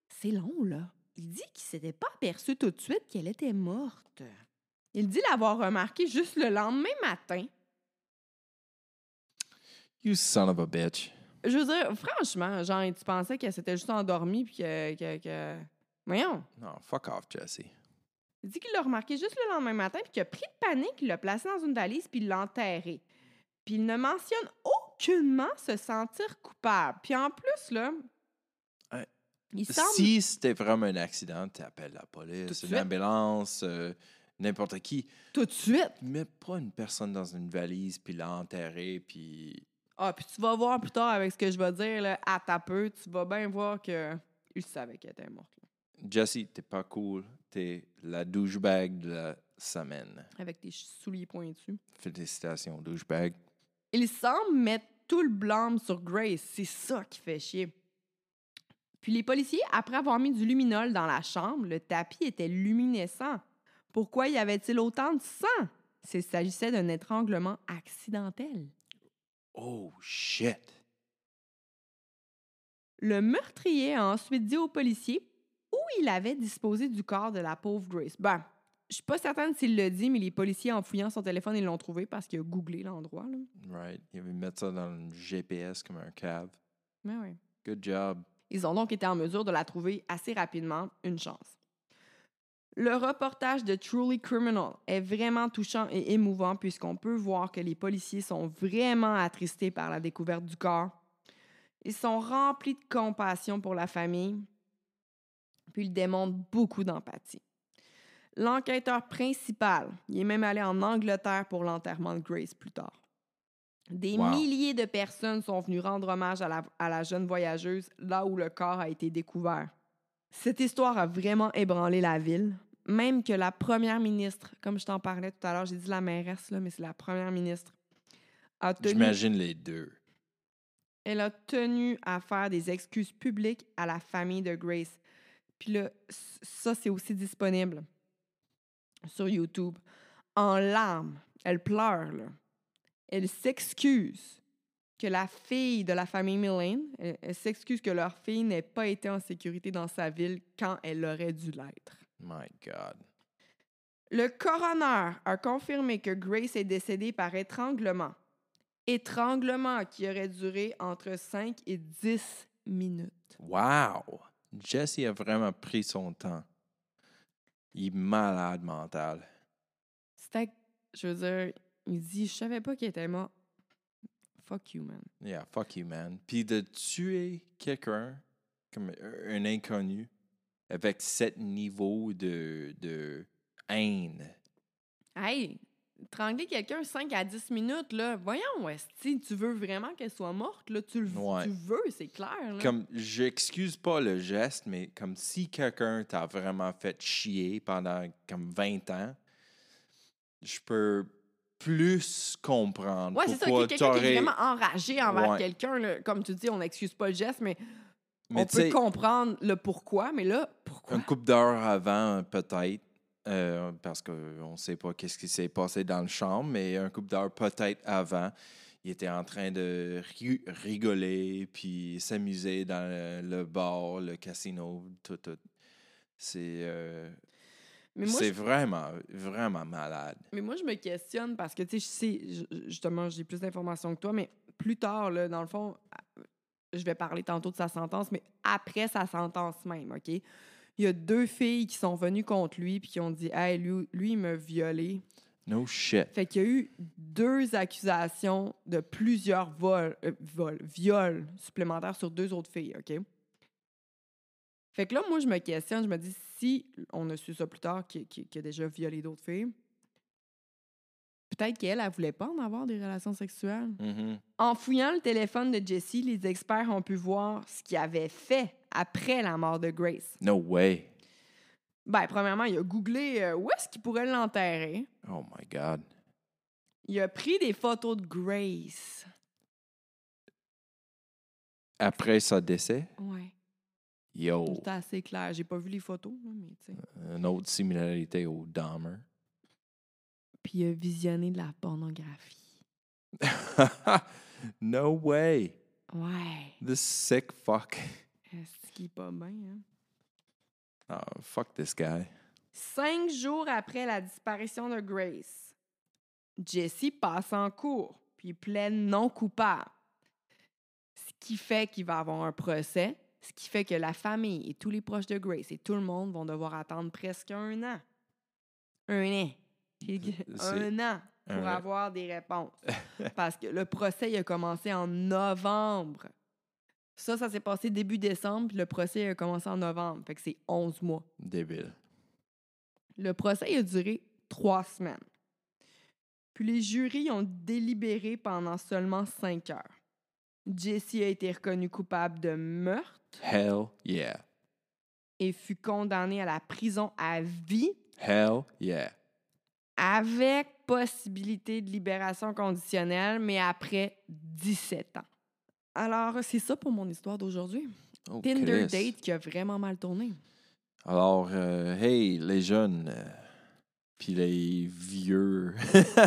c'est long, là. Il dit qu'il s'était pas aperçu tout de suite qu'elle était morte. Il dit l'avoir remarqué juste le lendemain matin. You son of a bitch. Je veux dire, franchement, genre, tu pensais qu'elle s'était juste endormie puis que, que, que- Voyons. Non, fuck off, Jesse. Il dit qu'il l'a remarqué juste le lendemain matin puis qu'il a pris de panique, il l'a placé dans une valise puis il l'a enterré. Puis il ne mentionne aucunement se sentir coupable. Puis en plus, là, Ouais. il semble... Si c'était vraiment un accident, tu appelles la police, l'ambulance, euh, n'importe qui. Tout de suite. Mets pas une personne dans une valise, puis l'enterrer, puis... Ah, puis tu vas voir plus tard avec ce que je vais dire, là, à ta peu, tu vas bien voir que il savait qu'elle était morte. là. Jesse, t'es pas cool. T'es la douchebag de la semaine. avec tes souliers pointus. Félicitations, douchebag. Il semble mettre tout le blâme sur Grace. C'est ça qui fait chier. Puis les policiers, après avoir mis du luminol dans la chambre, le tapis était luminescent. Pourquoi y avait-il autant de sang? S'il s'agissait d'un étranglement accidentel? Oh, shit. Le meurtrier a ensuite dit aux policiers où il avait disposé du corps de la pauvre Grace. Ben, je suis pas certaine s'il le dit, mais les policiers, en fouillant son téléphone, ils l'ont trouvé parce qu'il a googlé l'endroit. Right. Il avait mettre ça dans le GPS comme un cave. Mais ouais. Good job. Ils ont donc été en mesure de la trouver assez rapidement, une chance. Le reportage de Truly Criminal est vraiment touchant et émouvant puisqu'on peut voir que les policiers sont vraiment attristés par la découverte du corps. Ils sont remplis de compassion pour la famille, puis ils démontrent beaucoup d'empathie. L'enquêteur principal, il est même allé en Angleterre pour l'enterrement de Grace plus tard. Des Wow. milliers de personnes sont venues rendre hommage à la, à la jeune voyageuse là où le corps a été découvert. Cette histoire a vraiment ébranlé la ville, même que la première ministre, comme je t'en parlais tout à l'heure, j'ai dit la mairesse, là, mais c'est la première ministre, a tenu, J'imagine les deux. elle a tenu à faire des excuses publiques à la famille de Grace. Puis là, ça, c'est aussi disponible sur YouTube. En larmes, elle pleure, là. Elle s'excuse que la fille de la famille Millen, elle, elle s'excuse que leur fille n'ait pas été en sécurité dans sa ville quand elle aurait dû l'être. My God. Le coroner a confirmé que Grace est décédée par étranglement. Étranglement qui aurait duré entre 5 et 10 minutes. Wow! Jesse a vraiment pris son temps. Il est malade mental. C'était, je veux dire, il dit, je savais pas qu'il était mort. Fuck you, man. Yeah, fuck you, man. Puis de tuer quelqu'un comme un inconnu avec cet niveau de, de haine. Hey, étrangler quelqu'un 5 à 10 minutes, là, voyons, si tu veux vraiment qu'elle soit morte, là, tu le Ouais. tu veux, c'est clair. Là. Comme, j'excuse pas le geste, mais comme si quelqu'un t'a vraiment fait chier pendant comme 20 ans, je peux plus comprendre Ouais, c'est ça, quelqu'un qui est vraiment enragé envers Ouais. quelqu'un, comme tu dis, on n'excuse pas le geste, mais, Mais on peut comprendre le pourquoi, mais là, pourquoi? Une couple d'heures avant, peut-être, euh, parce qu'on ne sait pas qu'est-ce qui s'est passé dans le chambre, mais un couple d'heures peut-être avant, il était en train de ri- rigoler, puis s'amuser dans le, le bar, le casino, tout, tout. C'est euh, c'est je- vraiment, vraiment malade. Mais moi, je me questionne parce que, tu sais, je sais, ju- justement, j'ai plus d'informations que toi, mais plus tard, là, dans le fond, je vais parler tantôt de sa sentence, mais après sa sentence même, OK? Il y a deux filles qui sont venues contre lui puis qui ont dit Hey, lui, lui il m'a violé. No shit. Fait qu'il y a eu deux accusations de plusieurs vols, euh, vols, viols supplémentaires sur deux autres filles, OK? Fait que là, moi, je me questionne, je me dis, si on a su ça plus tard, qu'il a déjà violé d'autres filles, peut-être qu'elle, elle voulait pas en avoir des relations sexuelles. Mhm. En fouillant le téléphone de Jessie, les experts ont pu voir ce qu'il avait fait après la mort de Grace. No way. Ben, premièrement, il a googlé euh, où est-ce qu'il pourrait l'enterrer? Oh my God. Il a pris des photos de Grace. Après sa décès, Ouais. yo, C'était assez clair. J'ai pas vu les photos, mais tu sais. une autre similarité au Dahmer. Puis il a visionné de la pornographie. *laughs* no way. Ouais. This sick fuck. Est-ce qu'il est pas bien, hein? Oh, fuck this guy. Cinq jours après la disparition de Grace, Jesse passe en cours, puis plaide non coupable. Ce qui fait qu'il va avoir un procès, ce qui fait que la famille et tous les proches de Grace et tout le monde vont devoir attendre presque un an. Un an. C'est- Un an pour avoir des réponses. *laughs* Parce que le procès il a commencé en novembre. Ça, ça s'est passé début décembre, puis le procès a commencé en novembre. Fait que c'est 11 mois. Débile. Le procès il a duré trois semaines. Puis les jurys ont délibéré pendant seulement cinq heures. Jesse a été reconnu coupable de meurtre Hell yeah. et fut condamné à la prison à vie Hell yeah. Avec possibilité de libération conditionnelle, mais après 17 ans. Alors, c'est ça pour mon histoire d'aujourd'hui. Oh, Tinder Chris. date qui a vraiment mal tourné. Alors, euh, hey, les jeunes, euh, puis les vieux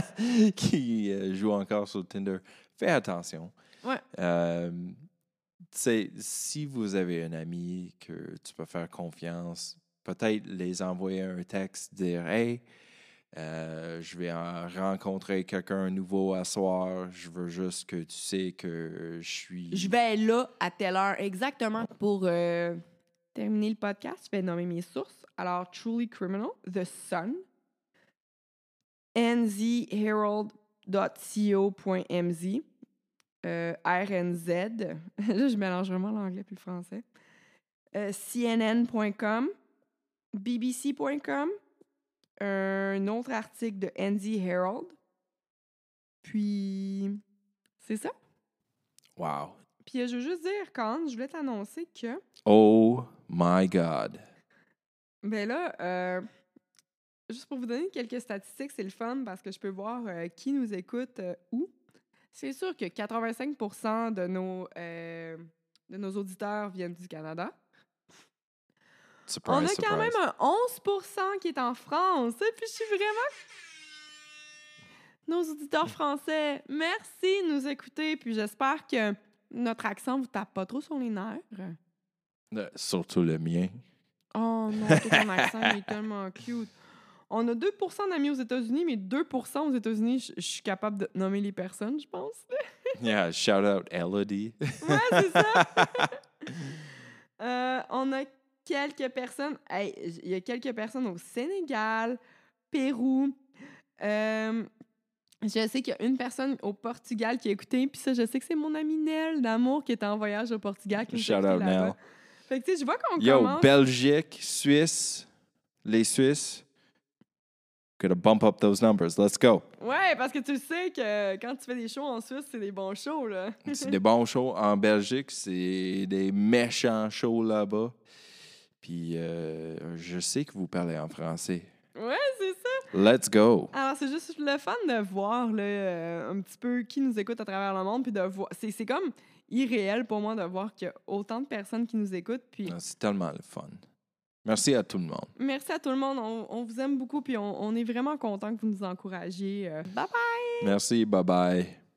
*laughs* qui euh, jouent encore sur Tinder, fais attention. Ouais. Euh, tu sais, si vous avez un ami que tu peux faire confiance, peut-être les envoyer un texte, dire Hey, euh, je vais en rencontrer quelqu'un nouveau à soir. Je veux juste que tu sais que je suis. Je vais là à telle heure, exactement. Pour euh, terminer le podcast, je vais nommer mes sources. Alors, Truly Criminal, The Sun, nzherald.co.mz, euh, RNZ, *laughs* là, je mélange vraiment l'anglais puis le français, euh, CNN.com, BBC.com, un autre article de NZ Herald, puis c'est ça. Wow. Puis je veux juste dire, quand je voulais t'annoncer que, Oh my God. ben là, euh, juste pour vous donner quelques statistiques, c'est le fun parce que je peux voir euh, qui nous écoute euh, où. C'est sûr que 85 de nos, de nos auditeurs viennent du Canada. Surprise, On a surprise. quand même un 11% qui est en France. Et puis je suis vraiment. Nos auditeurs français, merci de nous écouter. Puis j'espère que notre accent vous tape pas trop sur les nerfs. Euh, Surtout le mien. Oh non, ton accent il est tellement cute. On a 2% d'amis aux États-Unis, mais 2% aux États-Unis, je- je suis capable de nommer les personnes, je pense. *laughs* Yeah, shout out Elodie. Ouais, c'est ça. *laughs* Euh, on a quelques personnes. hey, Il y a quelques personnes au Sénégal, Pérou. Euh, je sais qu'il y a une personne au Portugal qui a écouté, puis ça, je sais que c'est mon amie Nell d'amour qui est en voyage au Portugal. Qui Shout out. Nell. Fait que, tu sais, je vois qu'on Yo, commence. Belgique, Suisse, les Suisses. Gotta bump up those numbers. Let's go. Ouais, parce que tu sais que quand tu fais des shows en Suisse, c'est des bons shows, là. C'est des bons shows en Belgique. C'est des méchants shows là-bas. Puis euh, je sais que vous parlez en français. Ouais, c'est ça. Let's go. Alors, c'est juste le fun de voir là, euh, un petit peu qui nous écoute à travers le monde, puis de voir. C'est, c'est comme irréel pour moi de voir qu'il y a autant de personnes qui nous écoutent. Puis Ah, C'est tellement le fun. Merci à tout le monde. merci à tout le monde. On, on vous aime beaucoup, puis on, on est vraiment content que vous nous encouragiez. Euh, bye bye! Merci. Bye bye.